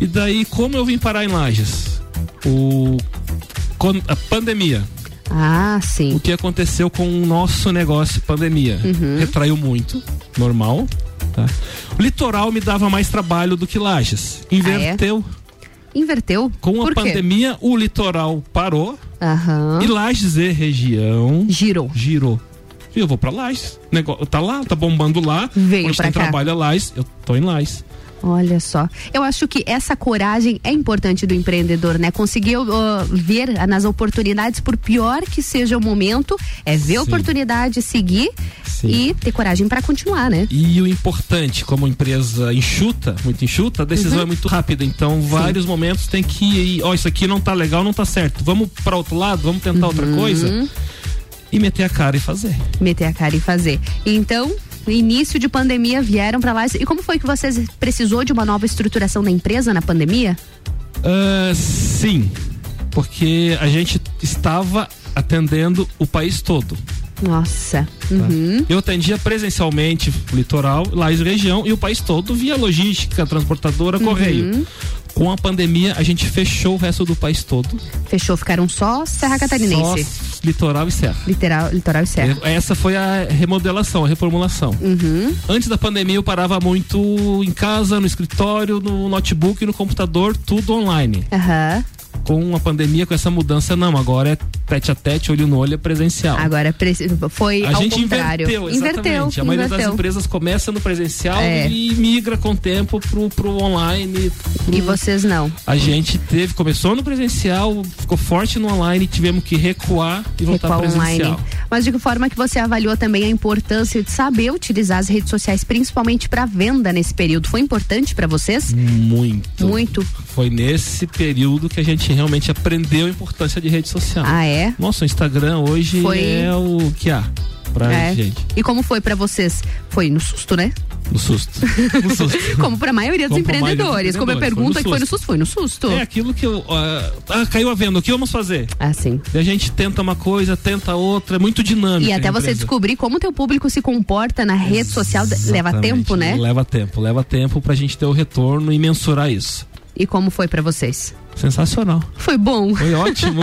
E daí, como eu vim parar em Lages? O A pandemia. Ah, sim. O que aconteceu com o nosso negócio pandemia? Uhum. Retraiu muito, normal. Tá? O litoral me dava mais trabalho do que Lages. Inverteu. Inverteu? Com a pandemia, o litoral parou Aham. e Lages e região girou. Girou. E eu vou pra Lages. Negócio, tá lá, tá bombando lá. Veio Onde pra tem cá. trabalho é Lages, eu tô em Lages. Olha só. Eu acho que essa coragem é importante do empreendedor, né? Conseguir ó, ver nas oportunidades, por pior que seja o momento, é ver a oportunidade, seguir e ter coragem para continuar, né? E o importante, como empresa enxuta, muito enxuta, a decisão Uhum. é muito rápida. Então, vários momentos tem que ir, ó, isso aqui não tá legal, não tá certo. Vamos para outro lado, vamos tentar outra Uhum. coisa e meter a cara e fazer. Meter a cara e fazer. Então, no início de pandemia vieram para lá. E como foi que vocês precisou de uma nova estruturação da empresa na pandemia? Ah, sim, porque a gente estava atendendo o país todo. Nossa. tá? Uhum. Eu atendia presencialmente o litoral, Lages região e o país todo via logística, transportadora, correio. Uhum. Com a pandemia, a gente fechou o resto do país todo. Fechou, ficaram só Serra Catarinense. Só litoral e serra. Literal, litoral e Serra. Essa foi a remodelação, a reformulação. Uhum. Antes da pandemia eu parava muito em casa, no escritório, no notebook, no computador, tudo online. Aham. Com a pandemia, com essa mudança, não, agora é tete a tete, olho no olho, é presencial. Agora preci- foi a ao gente contrário. inverteu, exatamente. a maioria das inverteu. empresas começa no presencial É. e migra com o tempo pro, pro online. pro- E vocês não. A gente teve, começou no presencial, ficou forte no online, tivemos que recuar e voltar Recuar presencial. online. Mas de que forma que você avaliou também a importância de saber utilizar as redes sociais, principalmente para venda nesse período? Foi importante para vocês? Muito. Muito. Foi nesse período que a gente realmente aprendeu a importância de rede social. Ah, é? Nossa, o Instagram hoje Foi- é o que há pra É. gente. E como foi para vocês? Foi no susto, né? No susto. No susto. Como para a maioria dos Como pra maioria dos empreendedores. Como eu empreendedores, pergunto foi que no foi no susto. foi no susto. É aquilo que eu. ah, ah, caiu a venda, o que vamos fazer? Ah, sim. E a gente tenta uma coisa, tenta outra, é muito dinâmico. E até você descobrir como o teu público se comporta na rede social leva tempo, né? Leva tempo, leva tempo pra gente ter o retorno e mensurar isso. E como foi para vocês? Sensacional. Foi bom. Foi ótimo.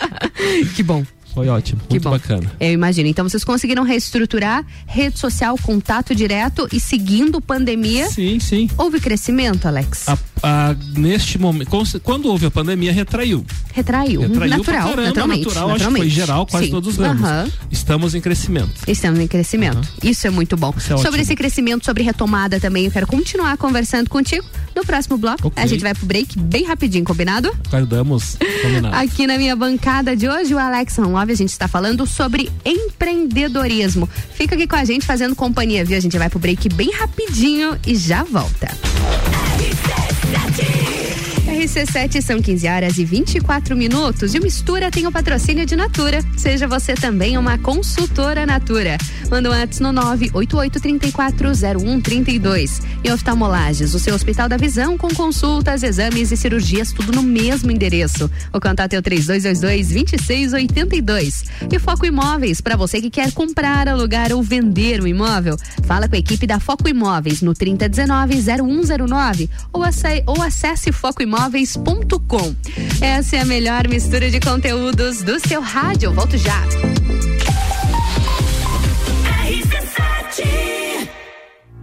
que bom. Foi ótimo, Que muito bom. bacana. Eu imagino. Então vocês conseguiram reestruturar rede social, contato direto e seguindo pandemia. Sim, sim. Houve crescimento, Alex? A- a- neste momento, quando houve a pandemia, retraiu. Retraiu. Retraiu natural, caramba, naturalmente. natural, acho que naturalmente. foi geral, quase Sim. todos os ramos. Estamos em crescimento. Estamos em crescimento. Isso é muito bom. é sobre ótimo. esse crescimento, sobre retomada também, eu quero continuar conversando contigo no próximo bloco. Ok. A gente vai pro break bem rapidinho, combinado? Guardamos. Combinado. Aqui na minha bancada de hoje, o Alex Love, a gente está falando sobre empreendedorismo. Fica aqui com a gente fazendo companhia, viu? A gente vai pro break bem rapidinho e já volta. Snatchy! RC7 são 15 horas e 24 minutos e o Mistura tem o patrocínio de Natura. Seja você também uma consultora Natura. Manda um antes no 988340132. E oftalmolages, o seu Hospital da Visão com consultas, exames e cirurgias tudo no mesmo endereço. O contato é o 3222-2682. E Foco Imóveis, para você que quer comprar, alugar ou vender um imóvel. Fala com a equipe da Foco Imóveis no 3019-0109 ou, ace- ou acesse focoimóveis.com. Essa é a melhor mistura de conteúdos do seu rádio. Volto já.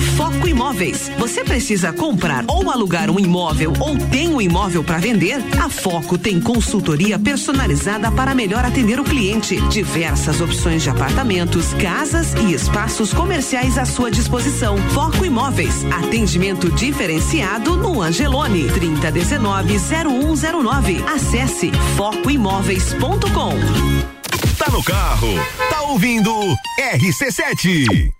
Foco Imóveis. Você precisa comprar ou alugar um imóvel ou tem um imóvel para vender? A Foco tem consultoria personalizada para melhor atender o cliente. Diversas opções de apartamentos, casas e espaços comerciais à sua disposição. Foco Imóveis. Atendimento diferenciado no Angelone 3019-0109. Acesse focoimóveis.com. Tá no carro, tá ouvindo RC7.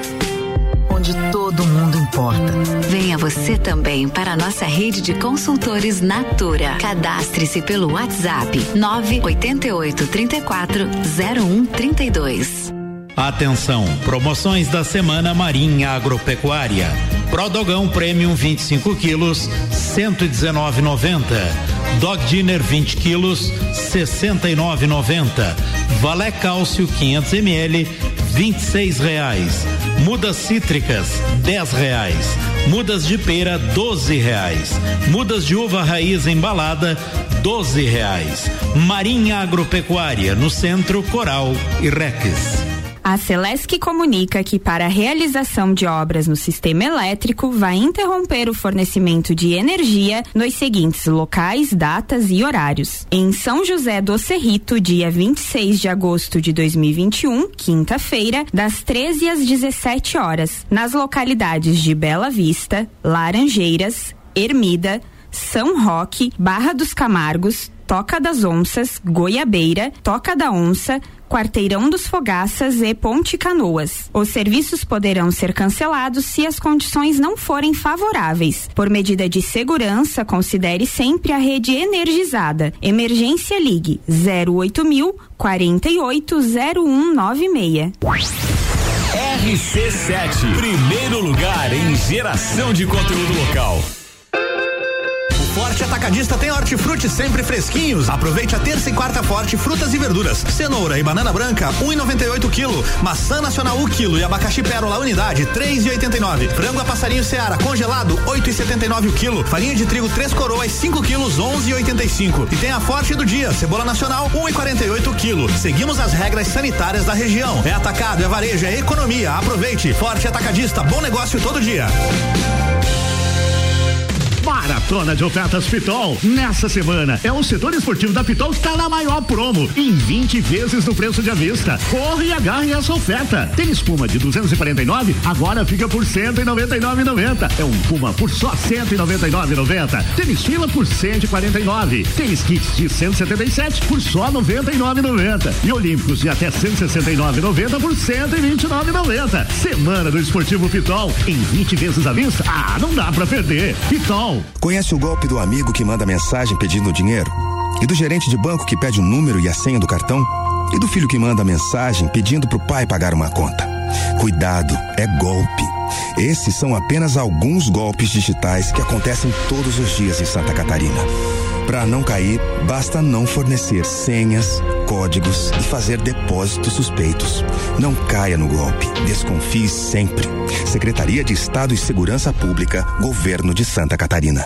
Onde todo mundo importa. Venha você também para a nossa rede de consultores Natura. Cadastre-se pelo WhatsApp 988 34 0132. Atenção, promoções da semana Marinha Agropecuária. Prodogão Premium 25 quilos, 119,90. Dog Dinner 20 quilos, 69,90. Valé Cálcio 500 ml, 26 reais. Mudas cítricas, 10 reais. Mudas de pera, 12 reais. Mudas de uva raiz embalada, 12 reais. Marinha Agropecuária, no centro Coral e Rex. A Celesc comunica que para a realização de obras no sistema elétrico vai interromper o fornecimento de energia nos seguintes locais, datas e horários. Em São José do Cerrito, dia 26 de agosto de 2021, quinta-feira, das 13 às 17 horas, nas localidades de Bela Vista, Laranjeiras, Ermida, São Roque, Barra dos Camargos, Toca das Onças, Goiabeira, Toca da Onça, Quarteirão dos Fogaças e Ponte Canoas. Os serviços poderão ser cancelados se as condições não forem favoráveis. Por medida de segurança, considere sempre a rede energizada. Emergência Ligue 08000 480196. RC7, primeiro lugar em geração de conteúdo local. Forte Atacadista tem hortifruti sempre fresquinhos. Aproveite a terça e quarta forte frutas e verduras. Cenoura e banana branca, 1,98 kg. Maçã nacional 1 kg e abacaxi pérola unidade, 3,89. Frango a passarinho Seara congelado, 8,79 o quilo. Farinha de trigo 3 coroas, 5 quilos, 11,85. E tem a forte do dia, cebola nacional, 1,48 kg. Seguimos as regras sanitárias da região. É atacado, é varejo, é economia. Aproveite. Forte Atacadista, bom negócio todo dia. Maratona de ofertas Pitol. Nessa semana é o setor esportivo da Pitol que está na maior promo. Em 20 vezes no preço de avista. Corre e agarre essa oferta. Tênis Puma de 249, agora fica por 199,90. É um Puma por só 199,90. Tênis Fila por 149. Tênis Kits de 177 por só 99,90. E Olímpicos de até 169,90 por 129,90. Semana do Esportivo Pitol. Em 20 vezes à vista. Ah, não dá pra perder. Pitol. Conhece o golpe do amigo que manda mensagem pedindo dinheiro? E do gerente de banco que pede o número e a senha do cartão? E do filho que manda mensagem pedindo pro pai pagar uma conta? Cuidado, é golpe. Esses são apenas alguns golpes digitais que acontecem todos os dias em Santa Catarina. Para não cair, basta não fornecer senhas, códigos e fazer depósitos suspeitos. Não caia no golpe. Desconfie sempre. Secretaria de Estado e Segurança Pública, Governo de Santa Catarina.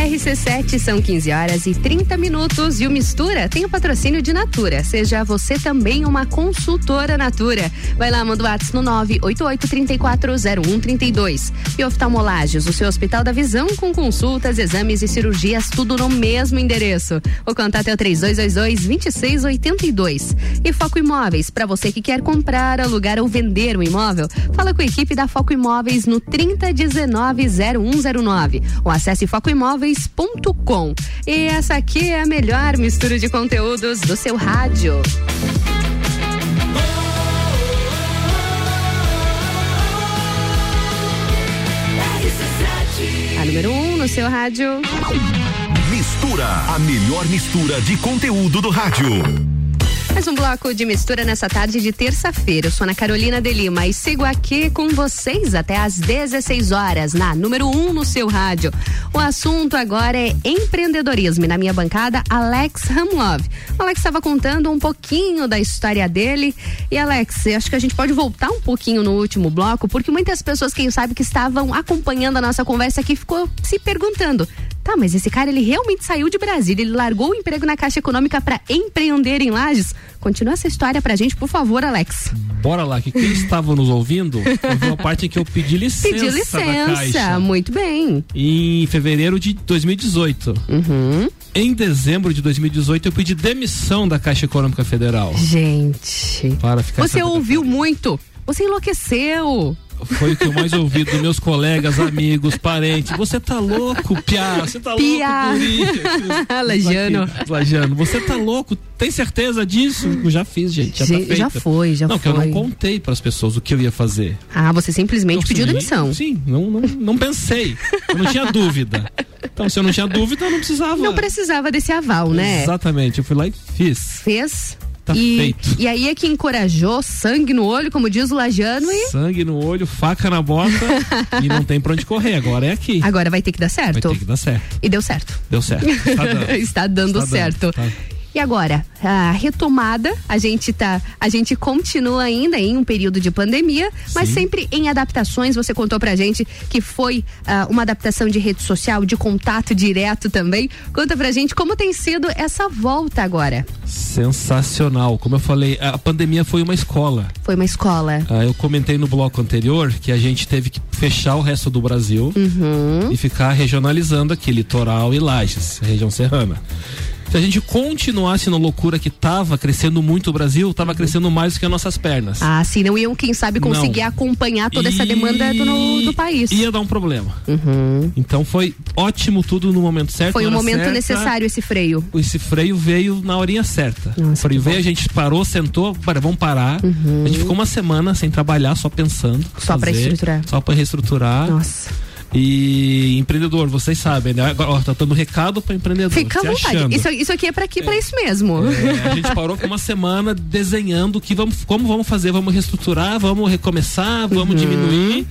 RC7 são 15 horas e 30 minutos e o Mistura tem o patrocínio de Natura. Seja você também uma consultora Natura. Vai lá, manda o WhatsApp no 988340132. E oftalmolagens, o seu Hospital da Visão com consultas, exames e cirurgias, tudo no mesmo endereço. O contato é o 3222-2682. E Foco Imóveis, para você que quer comprar, alugar ou vender um imóvel, fala com a equipe da Foco Imóveis no 3019-0109. Ou acesse focoimóveis.com. E essa aqui é a melhor mistura de conteúdos do seu rádio. A número 1 um no seu rádio. Mistura, a melhor mistura de conteúdo do rádio. Mais um bloco de mistura nessa tarde de terça-feira. Eu sou Ana Carolina de Lima e sigo aqui com vocês até às 16 horas, na número 1 um no seu rádio. O assunto agora é empreendedorismo. E na minha bancada, Alex Hamlove. O Alex estava contando um pouquinho da história dele. E Alex, acho que a gente pode voltar um pouquinho no último bloco, porque muitas pessoas, quem sabe, que estavam acompanhando a nossa conversa aqui, ficou se perguntando. Tá, mas esse cara ele realmente saiu de Brasília, ele largou o emprego na Caixa Econômica para empreender em Lages? Continua essa história pra gente, por favor, Alex. Bora lá, que quem estava nos ouvindo, ouviu a parte que eu pedi licença. Pedi licença, muito bem. Em fevereiro de 2018. Uhum. Em dezembro de 2018, eu pedi demissão da Caixa Econômica Federal. Gente. Para ficar Você ouviu muito. Você enlouqueceu foi o que eu mais ouvi dos meus colegas, amigos, parentes. Você tá louco, Pia? Você tá Pia. louco, Lajano. Lajano, você tá louco? Tem certeza disso? Eu já fiz, gente. Já, gente, tá já foi, já não, foi. Não, que eu não contei para as pessoas o que eu ia fazer. Ah, você simplesmente pediu demissão. Sim, não, não, não pensei. Eu não tinha dúvida. Então, se eu não tinha dúvida, eu não precisava. Não precisava desse aval, né? Exatamente. Eu fui lá e fiz. Fez? Tá e, feito. e aí é que encorajou, sangue no olho, como diz o Lajano, e. Sangue no olho, faca na bota e não tem pra onde correr. Agora é aqui. Agora vai ter que dar certo. Vai ter que dar certo. E deu certo. Deu certo. Está dando, Está dando Está certo. Dando, tá. E agora, a retomada, a gente tá, a gente continua ainda em um período de pandemia, mas Sim. sempre em adaptações. Você contou pra gente que foi ah, uma adaptação de rede social, de contato direto também. Conta pra gente como tem sido essa volta agora. Sensacional. Como eu falei, a pandemia foi uma escola. Foi uma escola. Ah, eu comentei no bloco anterior que a gente teve que fechar o resto do Brasil Uhum. e ficar regionalizando aqui, litoral e lages, região serrana. Se a gente continuasse na loucura que tava crescendo muito o Brasil, tava crescendo mais do que as nossas pernas. Ah, sim, não iam, quem sabe, conseguir Não. acompanhar toda essa E- demanda do, no- do país. Ia dar um problema. Uhum. Então foi ótimo tudo no momento certo. Foi na um momento certa. necessário esse freio. Esse freio veio na horinha certa. o freio veio, a gente parou, sentou, para, vamos parar. A gente ficou uma semana sem trabalhar, só pensando. o Uhum. Só estruturar. Só para reestruturar. Nossa. E empreendedor, vocês sabem, né? Agora, ó, tá dando recado para empreendedor. Fica à vontade. achando. Isso, isso aqui é pra aqui, pra isso mesmo. É, a gente parou com uma semana desenhando que vamos, como vamos fazer, vamos reestruturar, vamos recomeçar, vamos Uhum. diminuir.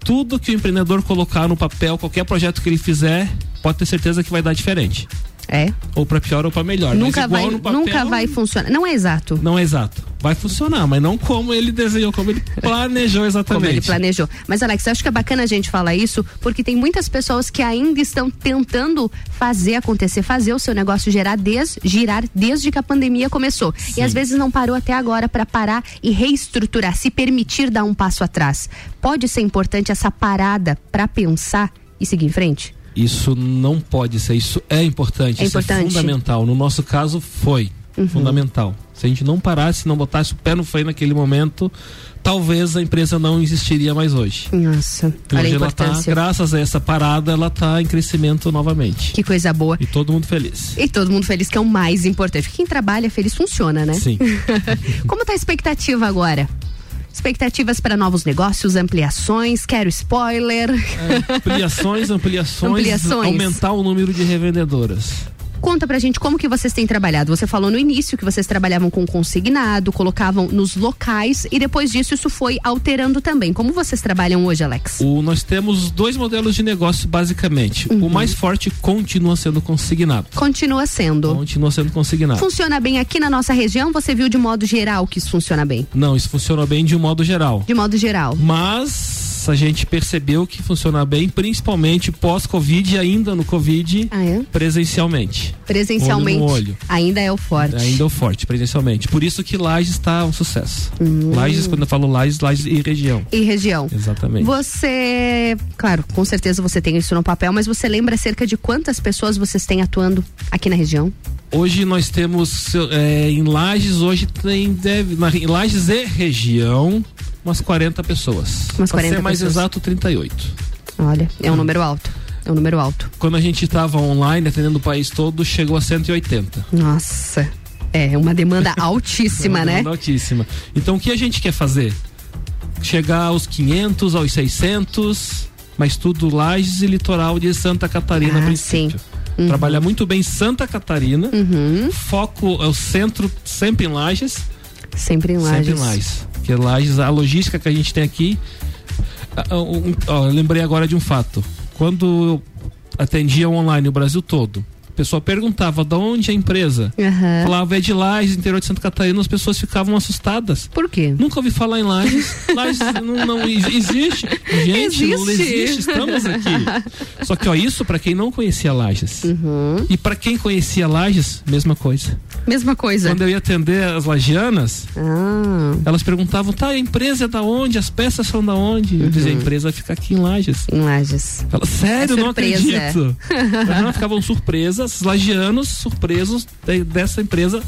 Tudo que o empreendedor colocar no papel, qualquer projeto que ele fizer, pode ter certeza que vai dar diferente. É. Ou para pior ou para melhor. Nunca vai, papel, nunca vai funcionar. Não é exato. Não é exato. Vai funcionar, mas não como ele desenhou, como ele planejou exatamente. Como ele planejou. Mas, Alex, eu acho que é bacana a gente falar isso, porque tem muitas pessoas que ainda estão tentando fazer acontecer, fazer o seu negócio gerar des, girar desde que a pandemia começou. E às vezes não parou até agora para parar e reestruturar, se permitir dar um passo atrás. Pode ser importante essa parada para pensar e seguir em frente? Isso não pode ser, isso é importante, É isso importante. é fundamental. No nosso caso foi Uhum. fundamental. Se a gente não parasse, não botasse o pé no freio naquele momento, talvez a empresa não existiria mais hoje. Nossa, olha a hoje ela tá, importância. graças a essa parada, ela tá em crescimento novamente. Que coisa boa. E todo mundo feliz. E todo mundo feliz, que é o mais importante. Quem trabalha feliz funciona, né? Sim. Como tá a expectativa agora? Expectativas para novos negócios, ampliações, quero spoiler. Ampliações, ampliações, Ampliações. aumentar o número de revendedoras. Conta pra gente como que vocês têm trabalhado. Você falou no início que vocês trabalhavam com consignado, colocavam nos locais e depois disso isso foi alterando também. Como vocês trabalham hoje, Alex? O, nós temos dois modelos de negócio, basicamente. Uhum. O mais forte continua sendo consignado. Continua sendo. Continua sendo consignado. Funciona bem aqui na nossa região? Você viu de modo geral que isso funciona bem? Não, isso funciona bem de um modo geral. De modo geral. Mas a gente percebeu que funciona bem, principalmente pós-Covid e ainda no Covid, Ah, é? presencialmente. Presencialmente. Olho no olho. Ainda é o forte. Ainda é o forte, presencialmente. Por isso que Lages está um sucesso. Hum. Lages, quando eu falo Lages, Lages e região. E região. Exatamente. Você, claro, com certeza você tem isso no papel, mas você lembra cerca de quantas pessoas vocês têm atuando aqui na região? Hoje nós temos é, em Lages, hoje tem deve, na, em Lages e região, umas 40 pessoas. Umas Pra 40 ser mais pessoas. exato, 38. Olha, é um número alto. É um número alto. Quando a gente estava online, atendendo o país todo, chegou a 180. Nossa. É uma demanda altíssima, Uma né? demanda Altíssima. Então o que a gente quer fazer? Chegar aos 500, aos 600, mas tudo Lages e litoral de Santa Catarina, Ah, princípio. Uhum. Trabalhar muito bem em Santa Catarina. Foco é o centro sempre em Lages. Sempre em Lages. Sempre em Lages. Porque Lages, a logística que a gente tem aqui. um- ó, eu lembrei agora de um fato. Quando eu atendia online o Brasil todo, a pessoa perguntava de onde é a empresa. Aham. Falava é de Lages, interior de Santa Catarina, as pessoas ficavam assustadas. Por quê? Nunca ouvi falar em Lages. Lages não, não ex- existe. Gente, não Existe. existe, estamos aqui. Só que ó, isso para quem não conhecia Lages. Uhum. E para quem conhecia Lages, mesma coisa. Mesma coisa. Quando eu ia atender as lagianas, Ah. elas perguntavam, tá, a empresa é da onde? As peças são da onde? Eu dizia, a empresa fica aqui em Lages. Em Lages. Ela, sério, É não acredito. Elas ficavam surpresas, lagianos surpresos de- dessa empresa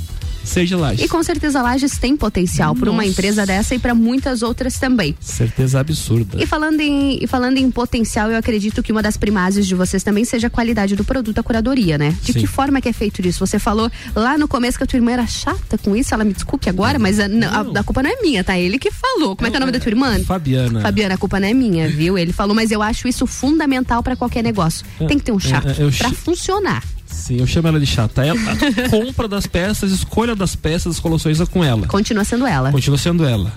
de Lages. E com certeza Lages tem potencial para uma empresa dessa e para muitas outras também. Certeza absurda. E falando, em, e falando em potencial, eu acredito que uma das primárias de vocês também seja a qualidade do produto, a curadoria, né? De Sim. que forma que é feito isso? Você falou lá no começo que a tua irmã era chata com isso, ela me desculpe agora, mas a, não, a- a culpa não é minha, tá? Ele que falou. Como é que é o nome da tua irmã? Fabiana. Fabiana, a culpa não é minha, viu? Ele falou, mas eu acho isso fundamental para qualquer negócio. É, Tem que ter um chato é, eu para funcionar. Sim, eu chamo ela de chata. Ela, a compra das peças, escolha das peças, as colocações é com ela. Continua sendo ela. Continua sendo ela.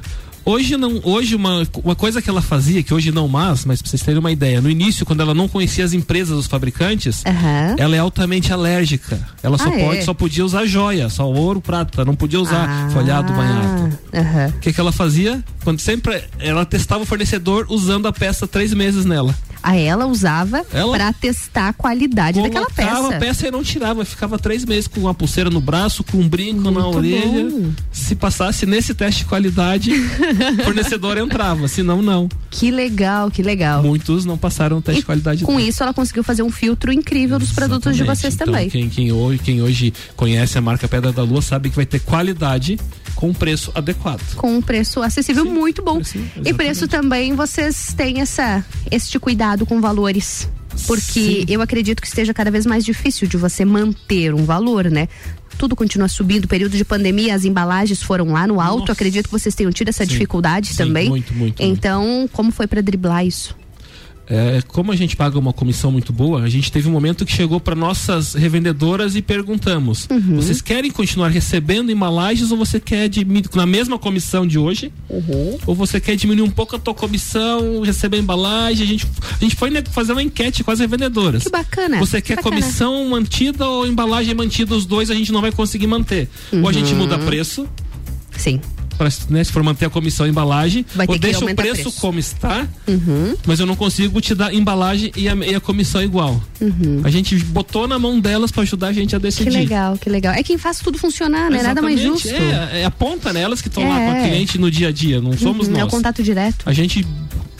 Hoje não, hoje uma, uma coisa que ela fazia, que hoje não mais, mas pra vocês terem uma ideia, no início, quando ela não conhecia as empresas, os fabricantes, Aham. ela é altamente alérgica. Ela só Ah, pode, é? só podia usar joia, só ouro, prata, não podia usar Ah, folhado, banhado. aham. O que, que ela fazia? Quando sempre ela testava o fornecedor usando a peça três meses nela. A ela usava para testar a qualidade daquela Colocava peça. a peça e não tirava, ficava três meses com uma pulseira no braço, com um brinco na Muito orelha. bom. Se passasse nesse teste de qualidade, fornecedor entrava, senão não. Que legal, que legal. Muitos não passaram o teste de qualidade. Com isso, ela conseguiu fazer um filtro incrível dos produtos de Exatamente. vocês Então, também. Quem, quem, hoje, quem hoje conhece a marca Pedra da Lua sabe que vai ter qualidade com um preço adequado. Com um preço acessível muito bom. e exatamente. preço também, vocês têm essa, este cuidado com valores. Porque eu acredito que esteja cada vez mais difícil de você manter um valor, né? Tudo continua subindo. Período de pandemia, as embalagens foram lá no alto. Acredito que vocês tenham tido essa Sim. dificuldade Sim, também. muito, muito, Então, como foi para driblar isso? É, como a gente paga uma comissão muito boa, a gente teve um momento que chegou para nossas revendedoras e perguntamos: Uhum. vocês querem continuar recebendo embalagens ou você quer diminuir na mesma comissão de hoje? Uhum. Ou você quer diminuir um pouco a tua comissão, receber a embalagem? A gente, a gente foi né, fazer uma enquete com as revendedoras. Que bacana. Você quer bacana. comissão mantida ou embalagem mantida? Os dois a gente não vai conseguir manter. Ou a gente Uhum. muda preço. Sim. Pra, né, se for manter a comissão e embalagem, Vai ou que deixa o preço, preço. como está, Uhum. mas eu não consigo te dar embalagem e a, e a comissão igual. Uhum. A gente botou na mão delas para ajudar a gente a Que decidir. legal, que legal. É quem faz tudo funcionar, né? Nada mais Exatamente. justo. É, é a ponta nelas que estão lá com a É. cliente no dia a dia, não somos Uhum, nós. É o contato direto. A gente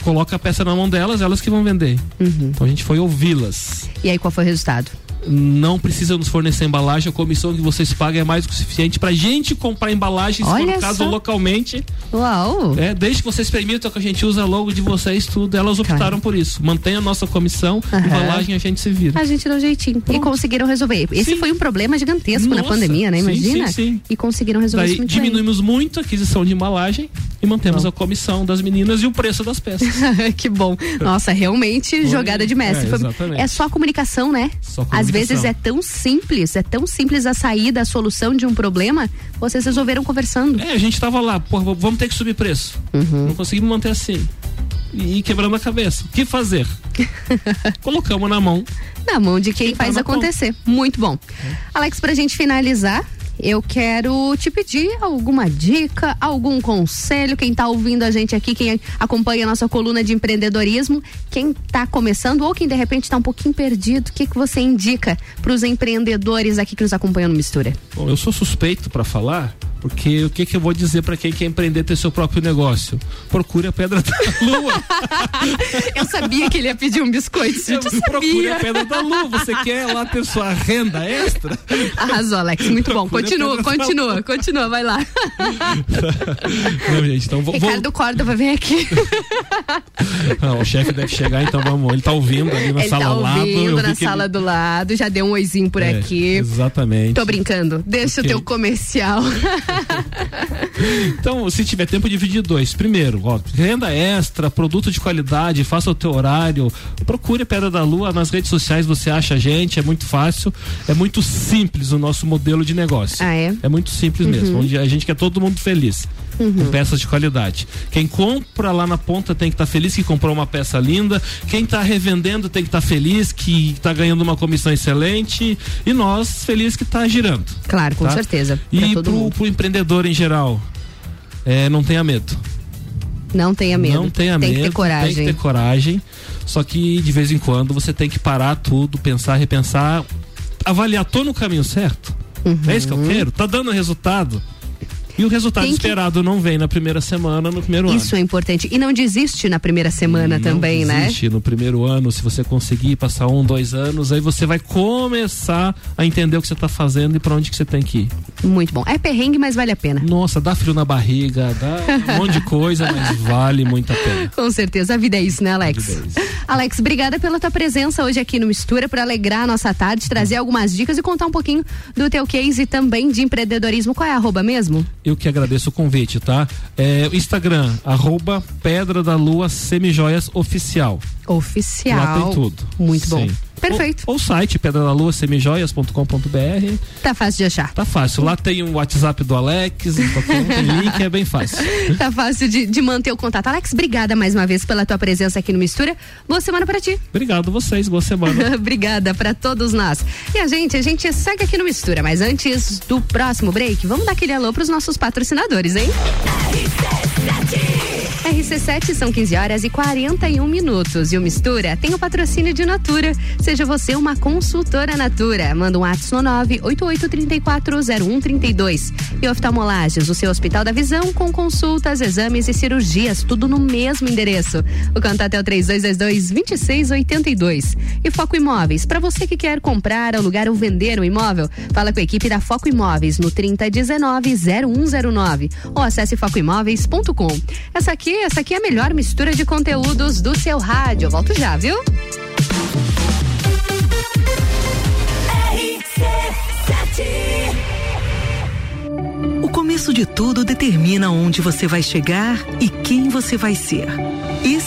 coloca a peça na mão delas, elas que vão vender. Uhum. Então a gente foi ouvi-las. E aí, qual foi o resultado? Não precisa nos fornecer embalagem, a comissão que vocês pagam é mais do que o suficiente pra gente comprar embalagem, se for Olha o caso só. localmente. Uau! É, desde que vocês permitam que a gente use a logo de vocês, tudo, elas optaram por isso. Mantenha a nossa comissão, Aham. embalagem a gente se vira. A gente deu um jeitinho. E conseguiram resolver. Esse Sim. foi um problema gigantesco na Nossa, pandemia, né? sim, Imagina? sim, sim. E conseguiram resolver Daí isso muito bem. diminuímos muito a aquisição de embalagem e mantemos a comissão das meninas e o preço das peças. que bom. Nossa, realmente Foi- jogada de mestre. é, é só comunicação, né? Só Às comunicação. vezes é tão simples, é tão simples a saída, a solução de um problema, vocês resolveram conversando. É, a gente tava lá, pô, vamos ter que subir preço. Uhum. Não conseguimos manter assim. E quebrando a cabeça. O que fazer? Colocamos na mão. Na mão de quem Quem tá faz acontecer. Muito bom. Alex, pra gente finalizar, eu quero te pedir alguma dica, algum conselho. Quem está ouvindo a gente aqui, quem acompanha a nossa coluna de empreendedorismo, quem está começando ou quem de repente está um pouquinho perdido, o que, que você indica para os empreendedores aqui que nos acompanham no Mistura? Bom, eu sou suspeito para falar, porque o que, que eu vou dizer para quem quer empreender ter seu próprio negócio? Procure a pedra da lua. eu sabia que ele ia pedir um biscoito. Eu procure a pedra da lua. Você quer lá ter sua renda extra? Arrasou, Alex. Muito bom. Continua, continua, continua. Vai lá. Não, gente, então vou. Ricardo Córdoba, vem aqui. Não, o chefe deve chegar, então vamos. Ele tá ouvindo ali na ele sala tá ao lado. ouvindo na sala ele... do lado. Já deu um oizinho por é, aqui. Exatamente. Tô brincando. Deixa okay. o teu comercial. então, se tiver tempo, dividir dois. Primeiro, ó, renda extra, produto de qualidade, faça o teu horário. Procure Pedra da Lua nas redes sociais, você acha a gente, é muito fácil, é muito simples o nosso modelo de negócio. Ah, é? É muito simples uhum. mesmo, onde a gente quer todo mundo feliz. Uhum. Com peças de qualidade. Quem compra lá na ponta tem que estar tá feliz que comprou uma peça linda. Quem está revendendo tem que estar tá feliz que está ganhando uma comissão excelente. E nós, feliz que está girando. Claro, com tá? certeza. E para o empreendedor em geral, é, não tenha medo. Não tenha medo. Não tenha tem medo. Tem que ter coragem. Tem que ter coragem. Só que de vez em quando você tem que parar tudo, pensar, repensar, avaliar, tô no caminho certo? Uhum. É isso que eu Uhum. quero? Tá dando resultado? E o resultado Tem que- esperado não vem na primeira semana, no primeiro ano. Isso é importante. E não desiste na primeira semana também, né? Existe no primeiro ano, se você conseguir passar um, dois anos, aí você vai começar a entender o que você está fazendo e para onde que você tem que ir. Muito bom. É perrengue, mas vale a pena. Nossa, dá frio na barriga, dá um monte de coisa, mas vale muito a pena. Com certeza, a vida é isso, né, Alex? é Alex, obrigada pela tua presença hoje aqui no Mistura, por alegrar a nossa tarde, trazer algumas dicas e contar um pouquinho do teu case também de empreendedorismo. Qual é a arroba mesmo? Eu que agradeço o convite, tá? É, o Instagram, arroba Pedra da Lua Semijoias Oficial. Oficial. Lá tem tudo. Muito bom. Perfeito. Ou, ou site, pedra da lua semijoias.com.br. Tá fácil de achar. Tá fácil. Lá tem o WhatsApp do Alex, um tem link, é bem fácil. Tá fácil de, de manter o contato. Alex, obrigada mais uma vez pela tua presença aqui no Mistura. Boa semana pra ti. Obrigado vocês, boa semana. Obrigada pra todos nós. E a gente, a gente segue aqui no Mistura, mas antes do próximo break, vamos dar aquele alô pros nossos patrocinadores, hein? RC7 são 15 horas e 41 minutos. E o Mistura tem o patrocínio de Natura. Seja você uma consultora Natura. Manda um WhatsApp no 988340132. E oftalmolagens, o seu Hospital da Visão, com consultas, exames e cirurgias, tudo no mesmo endereço. O contato é o 3222-2682. E Foco Imóveis, para você que quer comprar, alugar ou vender um imóvel, fala com a equipe da Foco Imóveis no 3019-0109 ou acesse focoimóveis.com. Essa aqui, essa aqui é a melhor mistura de conteúdos do seu rádio. Eu volto já, viu? O começo de tudo determina onde você vai chegar e quem você vai ser.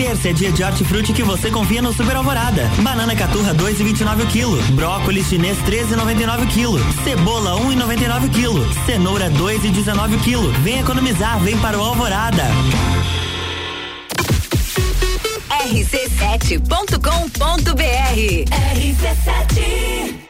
Terça é dia de hortifruti que você confia no Super Alvorada. Banana caturra 2,29 kg. Brócolis chinês 13,99 kg. Cebola 1,99 kg. Cenoura 2,19 kg. Vem economizar, vem para o Alvorada. rc7.com.br RC7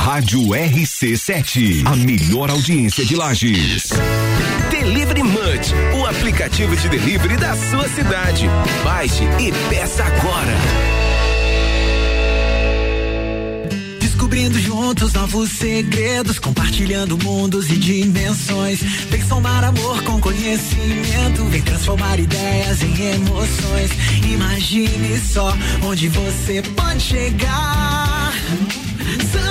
Rádio RC7, a melhor audiência de Lages. Delivery Munch, o aplicativo de delivery da sua cidade. Baixe e peça agora. Descobrindo juntos novos segredos, compartilhando mundos e dimensões. Vem somar amor com conhecimento, vem transformar ideias em emoções. Imagine só onde você pode chegar. Santa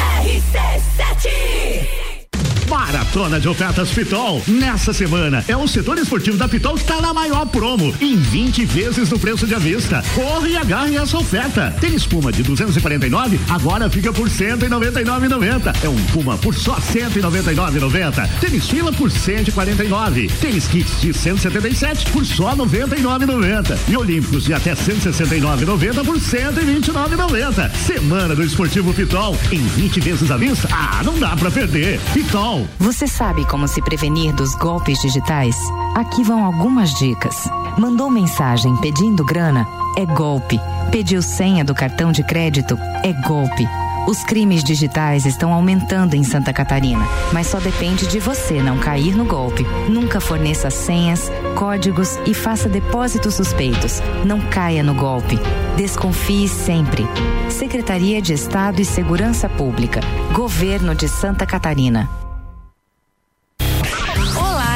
RC7 Maratona de ofertas Pitol. Nessa semana, é o setor esportivo da Pitol que está na maior promo, em 20 vezes no preço de avista. Corre e agarre essa oferta. Tem espuma de 249, agora fica por 199,90. É um Puma por só 199,90. Tênis fila por 149. Tênis kits de 177 por só 99,90. E Olímpicos de até 169,90 por 129,90. Semana do Esportivo Pitol, em 20 vezes à vista. Ah, não dá pra perder. Pitol. Você sabe como se prevenir dos golpes digitais? Aqui vão algumas dicas. Mandou mensagem pedindo grana? É golpe. Pediu senha do cartão de crédito? É golpe. Os crimes digitais estão aumentando em Santa Catarina, mas só depende de você não cair no golpe. Nunca forneça senhas, códigos e faça depósitos suspeitos. Não caia no golpe. Desconfie sempre. Secretaria de Estado e Segurança Pública. Governo de Santa Catarina.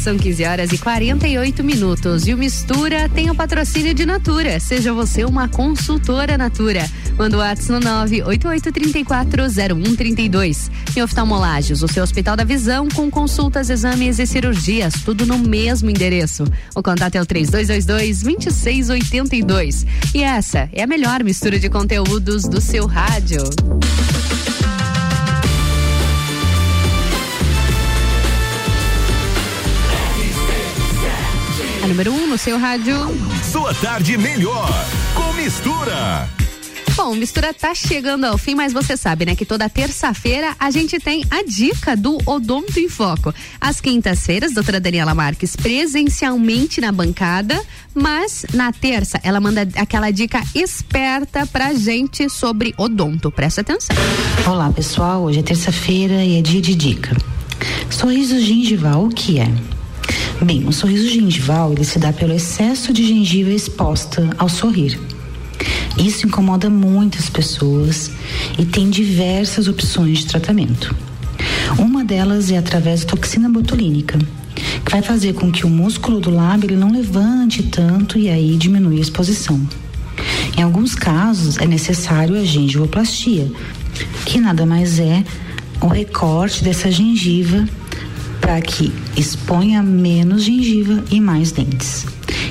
são 15 horas e 48 minutos. E o Mistura tem o patrocínio de Natura. Seja você uma consultora Natura. Manda o WhatsApp no 988340132. Em oftalmolagens, o seu Hospital da Visão com consultas, exames e cirurgias, tudo no mesmo endereço. O contato é o 3222-2682. E essa é a melhor mistura de conteúdos do seu rádio. Número 1 um no seu rádio. Sua tarde melhor com mistura. Bom, mistura tá chegando ao fim, mas você sabe, né, que toda terça-feira a gente tem a dica do Odonto em Foco. Às quintas-feiras, doutora Daniela Marques presencialmente na bancada, mas na terça ela manda aquela dica esperta pra gente sobre odonto. Presta atenção. Olá, pessoal. Hoje é terça-feira e é dia de dica. Sorriso gengival, o que é? Bem, o sorriso gengival ele se dá pelo excesso de gengiva exposta ao sorrir. Isso incomoda muitas pessoas e tem diversas opções de tratamento. Uma delas é através da toxina botulínica, que vai fazer com que o músculo do lábio ele não levante tanto e aí diminui a exposição. Em alguns casos é necessário a gengivoplastia, que nada mais é o recorte dessa gengiva para que exponha menos gengiva e mais dentes.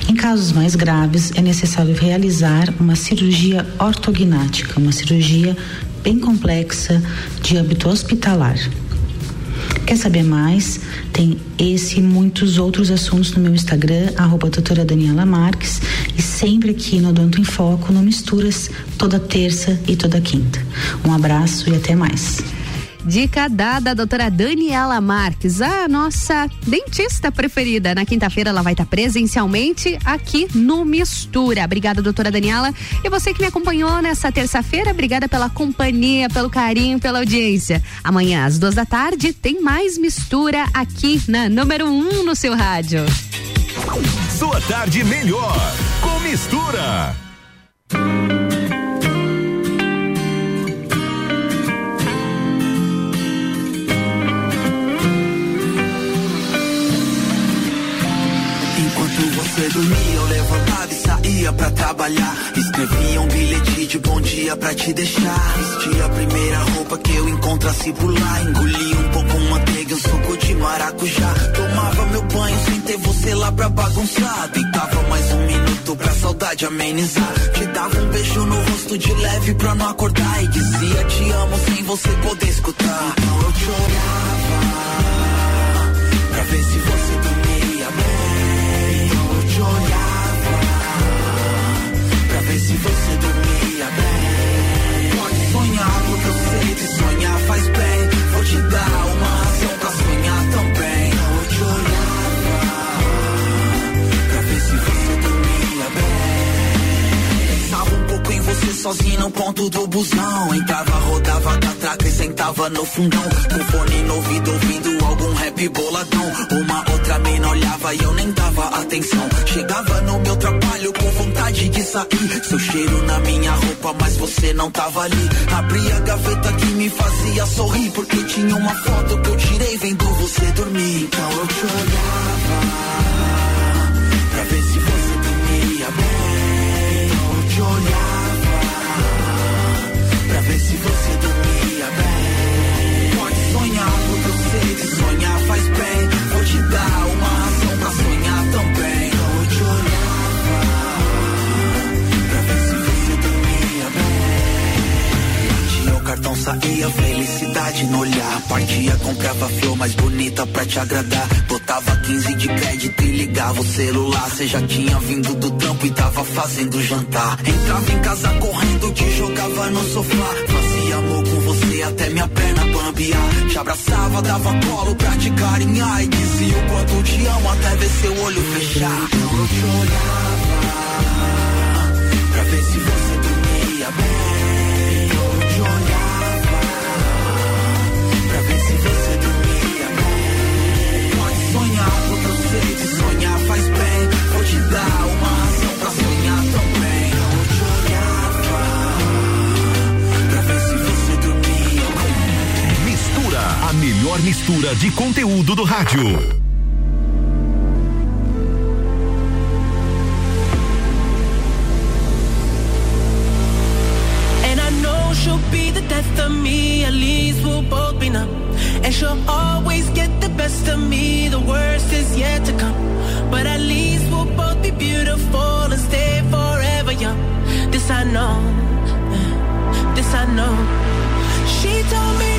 Em casos mais graves, é necessário realizar uma cirurgia ortognática, uma cirurgia bem complexa de âmbito hospitalar. Quer saber mais? Tem esse e muitos outros assuntos no meu Instagram, arroba doutora Daniela Marques, e sempre aqui no Odonto em Foco, no Misturas, toda terça e toda quinta. Um abraço e até mais. Dica dada, doutora Daniela Marques, a nossa dentista preferida. Na quinta-feira ela vai estar presencialmente aqui no Mistura. Obrigada, doutora Daniela. E você que me acompanhou nessa terça-feira, obrigada pela companhia, pelo carinho, pela audiência. Amanhã, às duas da tarde, tem mais Mistura aqui na número um no seu rádio. Sua tarde melhor com mistura. Você dormia, eu levantava e saía pra trabalhar. Escrevia um bilhete de bom dia pra te deixar. Vestia a primeira roupa que eu encontrasse por lá. Engolia um pouco manteiga e um suco de maracujá. Tomava meu banho sem ter você lá pra bagunçar. Deitava mais um minuto pra saudade amenizar. Te dava um beijo no rosto de leve pra não acordar. E dizia te amo sem você poder escutar. Então eu te olhava pra ver se você Vou sozinho no ponto do busão. Entrava, rodava catraca e sentava no fundão. Com fone no ouvido, ouvindo algum rap boladão. Uma outra mina olhava e eu nem dava atenção. Chegava no meu trabalho com vontade de sair. Seu cheiro na minha roupa, mas você não tava ali. Abri a gaveta que me fazia sorrir. Porque tinha uma foto que eu tirei vendo você dormir. Então eu te olhava pra ver se você dormia bem. Faz bem. Vou te dar uma razão pra sonhar também. Eu te olhava pra ver se você dormia bem. Batia o cartão, saía felicidade no olhar. Partia, comprava flor mais bonita pra te agradar. Botava 15 de crédito e ligava o celular. Cê já tinha vindo do trampo e tava fazendo jantar. Entrava em casa correndo, te jogava no sofá. Fazia amor você até minha perna bambear. Te abraçava, dava colo pra te carinhar. E dizia o quanto te amo até ver seu olho fechar. Então eu te olhava pra ver se você dormia bem. Então eu te olhava pra ver se você dormia bem. Pode sonhar, porque sonhar faz bem. Vou te dar uma melhor mistura de conteúdo do rádio. She'll be the death of me, at least we'll both be numb. And she'll always get the best of me, the worst is yet to come. But at least we'll both be beautiful and stay forever young. This I know, this I know. She told me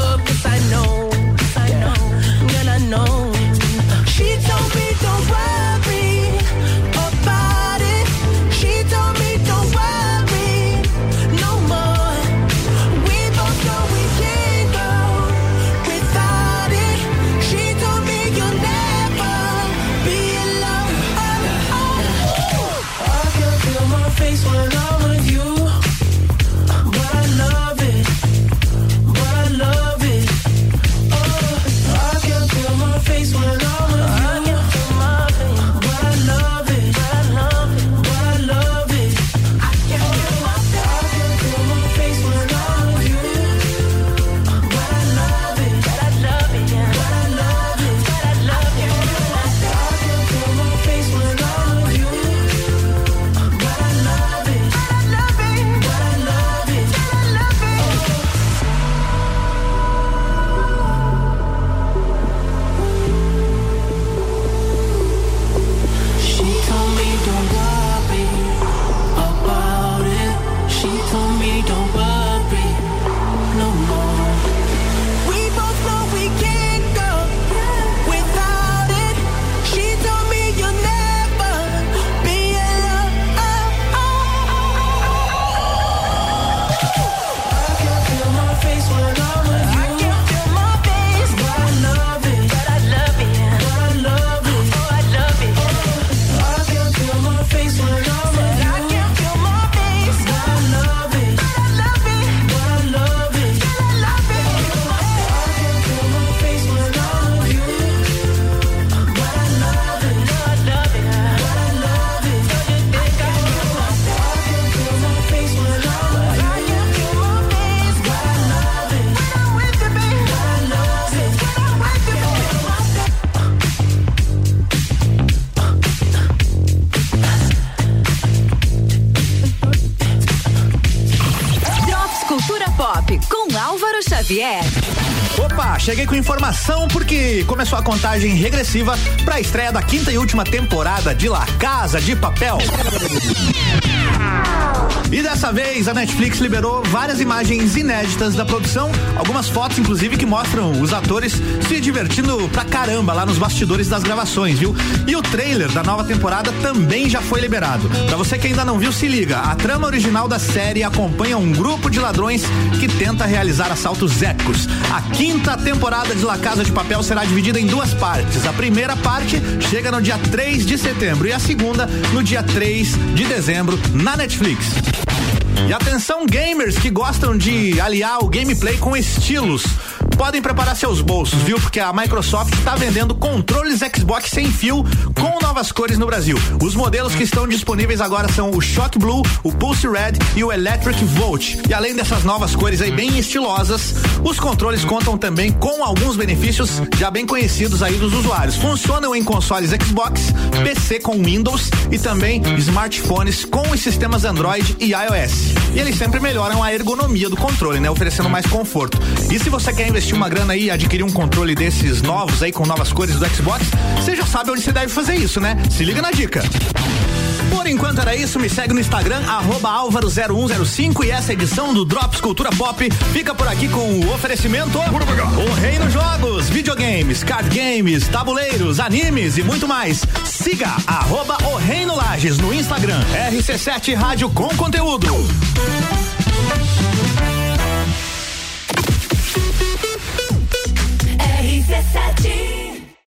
Cheguei com informação porque começou a contagem regressiva para a estreia da quinta e última temporada de La Casa de Papel. E dessa vez a Netflix liberou várias imagens inéditas da produção, algumas fotos inclusive que mostram os atores se divertindo pra caramba lá nos bastidores das gravações, viu? E o trailer da nova temporada também já foi liberado. Pra você que ainda não viu, se liga. A trama original da série acompanha um grupo de ladrões que tenta realizar assaltos épicos. A quinta temporada de La Casa de Papel será dividida em duas partes. A primeira parte chega no dia 3 de setembro e a segunda no dia 3 de dezembro na Netflix. E atenção gamers que gostam de aliar o gameplay com estilos. Podem preparar seus bolsos, viu? Porque a Microsoft está vendendo controles Xbox sem fio com novas cores no Brasil. Os modelos que estão disponíveis agora são o Shock Blue, o Pulse Red e o Electric Volt. E além dessas novas cores aí bem estilosas, os controles contam também com alguns benefícios já bem conhecidos aí dos usuários. Funcionam em consoles Xbox, PC com Windows e também smartphones com os sistemas Android e iOS. E eles sempre melhoram a ergonomia do controle, né? Oferecendo mais conforto. E se você quer investir uma grana aí e adquirir um controle desses novos aí com novas cores do Xbox, você já sabe onde você deve fazer isso, né? Se liga na dica. Por enquanto era isso, me segue no Instagram, álvaro0105 e essa edição do Drops Cultura Pop fica por aqui com o oferecimento O Reino Jogos, videogames, card games, tabuleiros, animes e muito mais. Siga arroba O Reino Lages no Instagram, RC7 Rádio com conteúdo.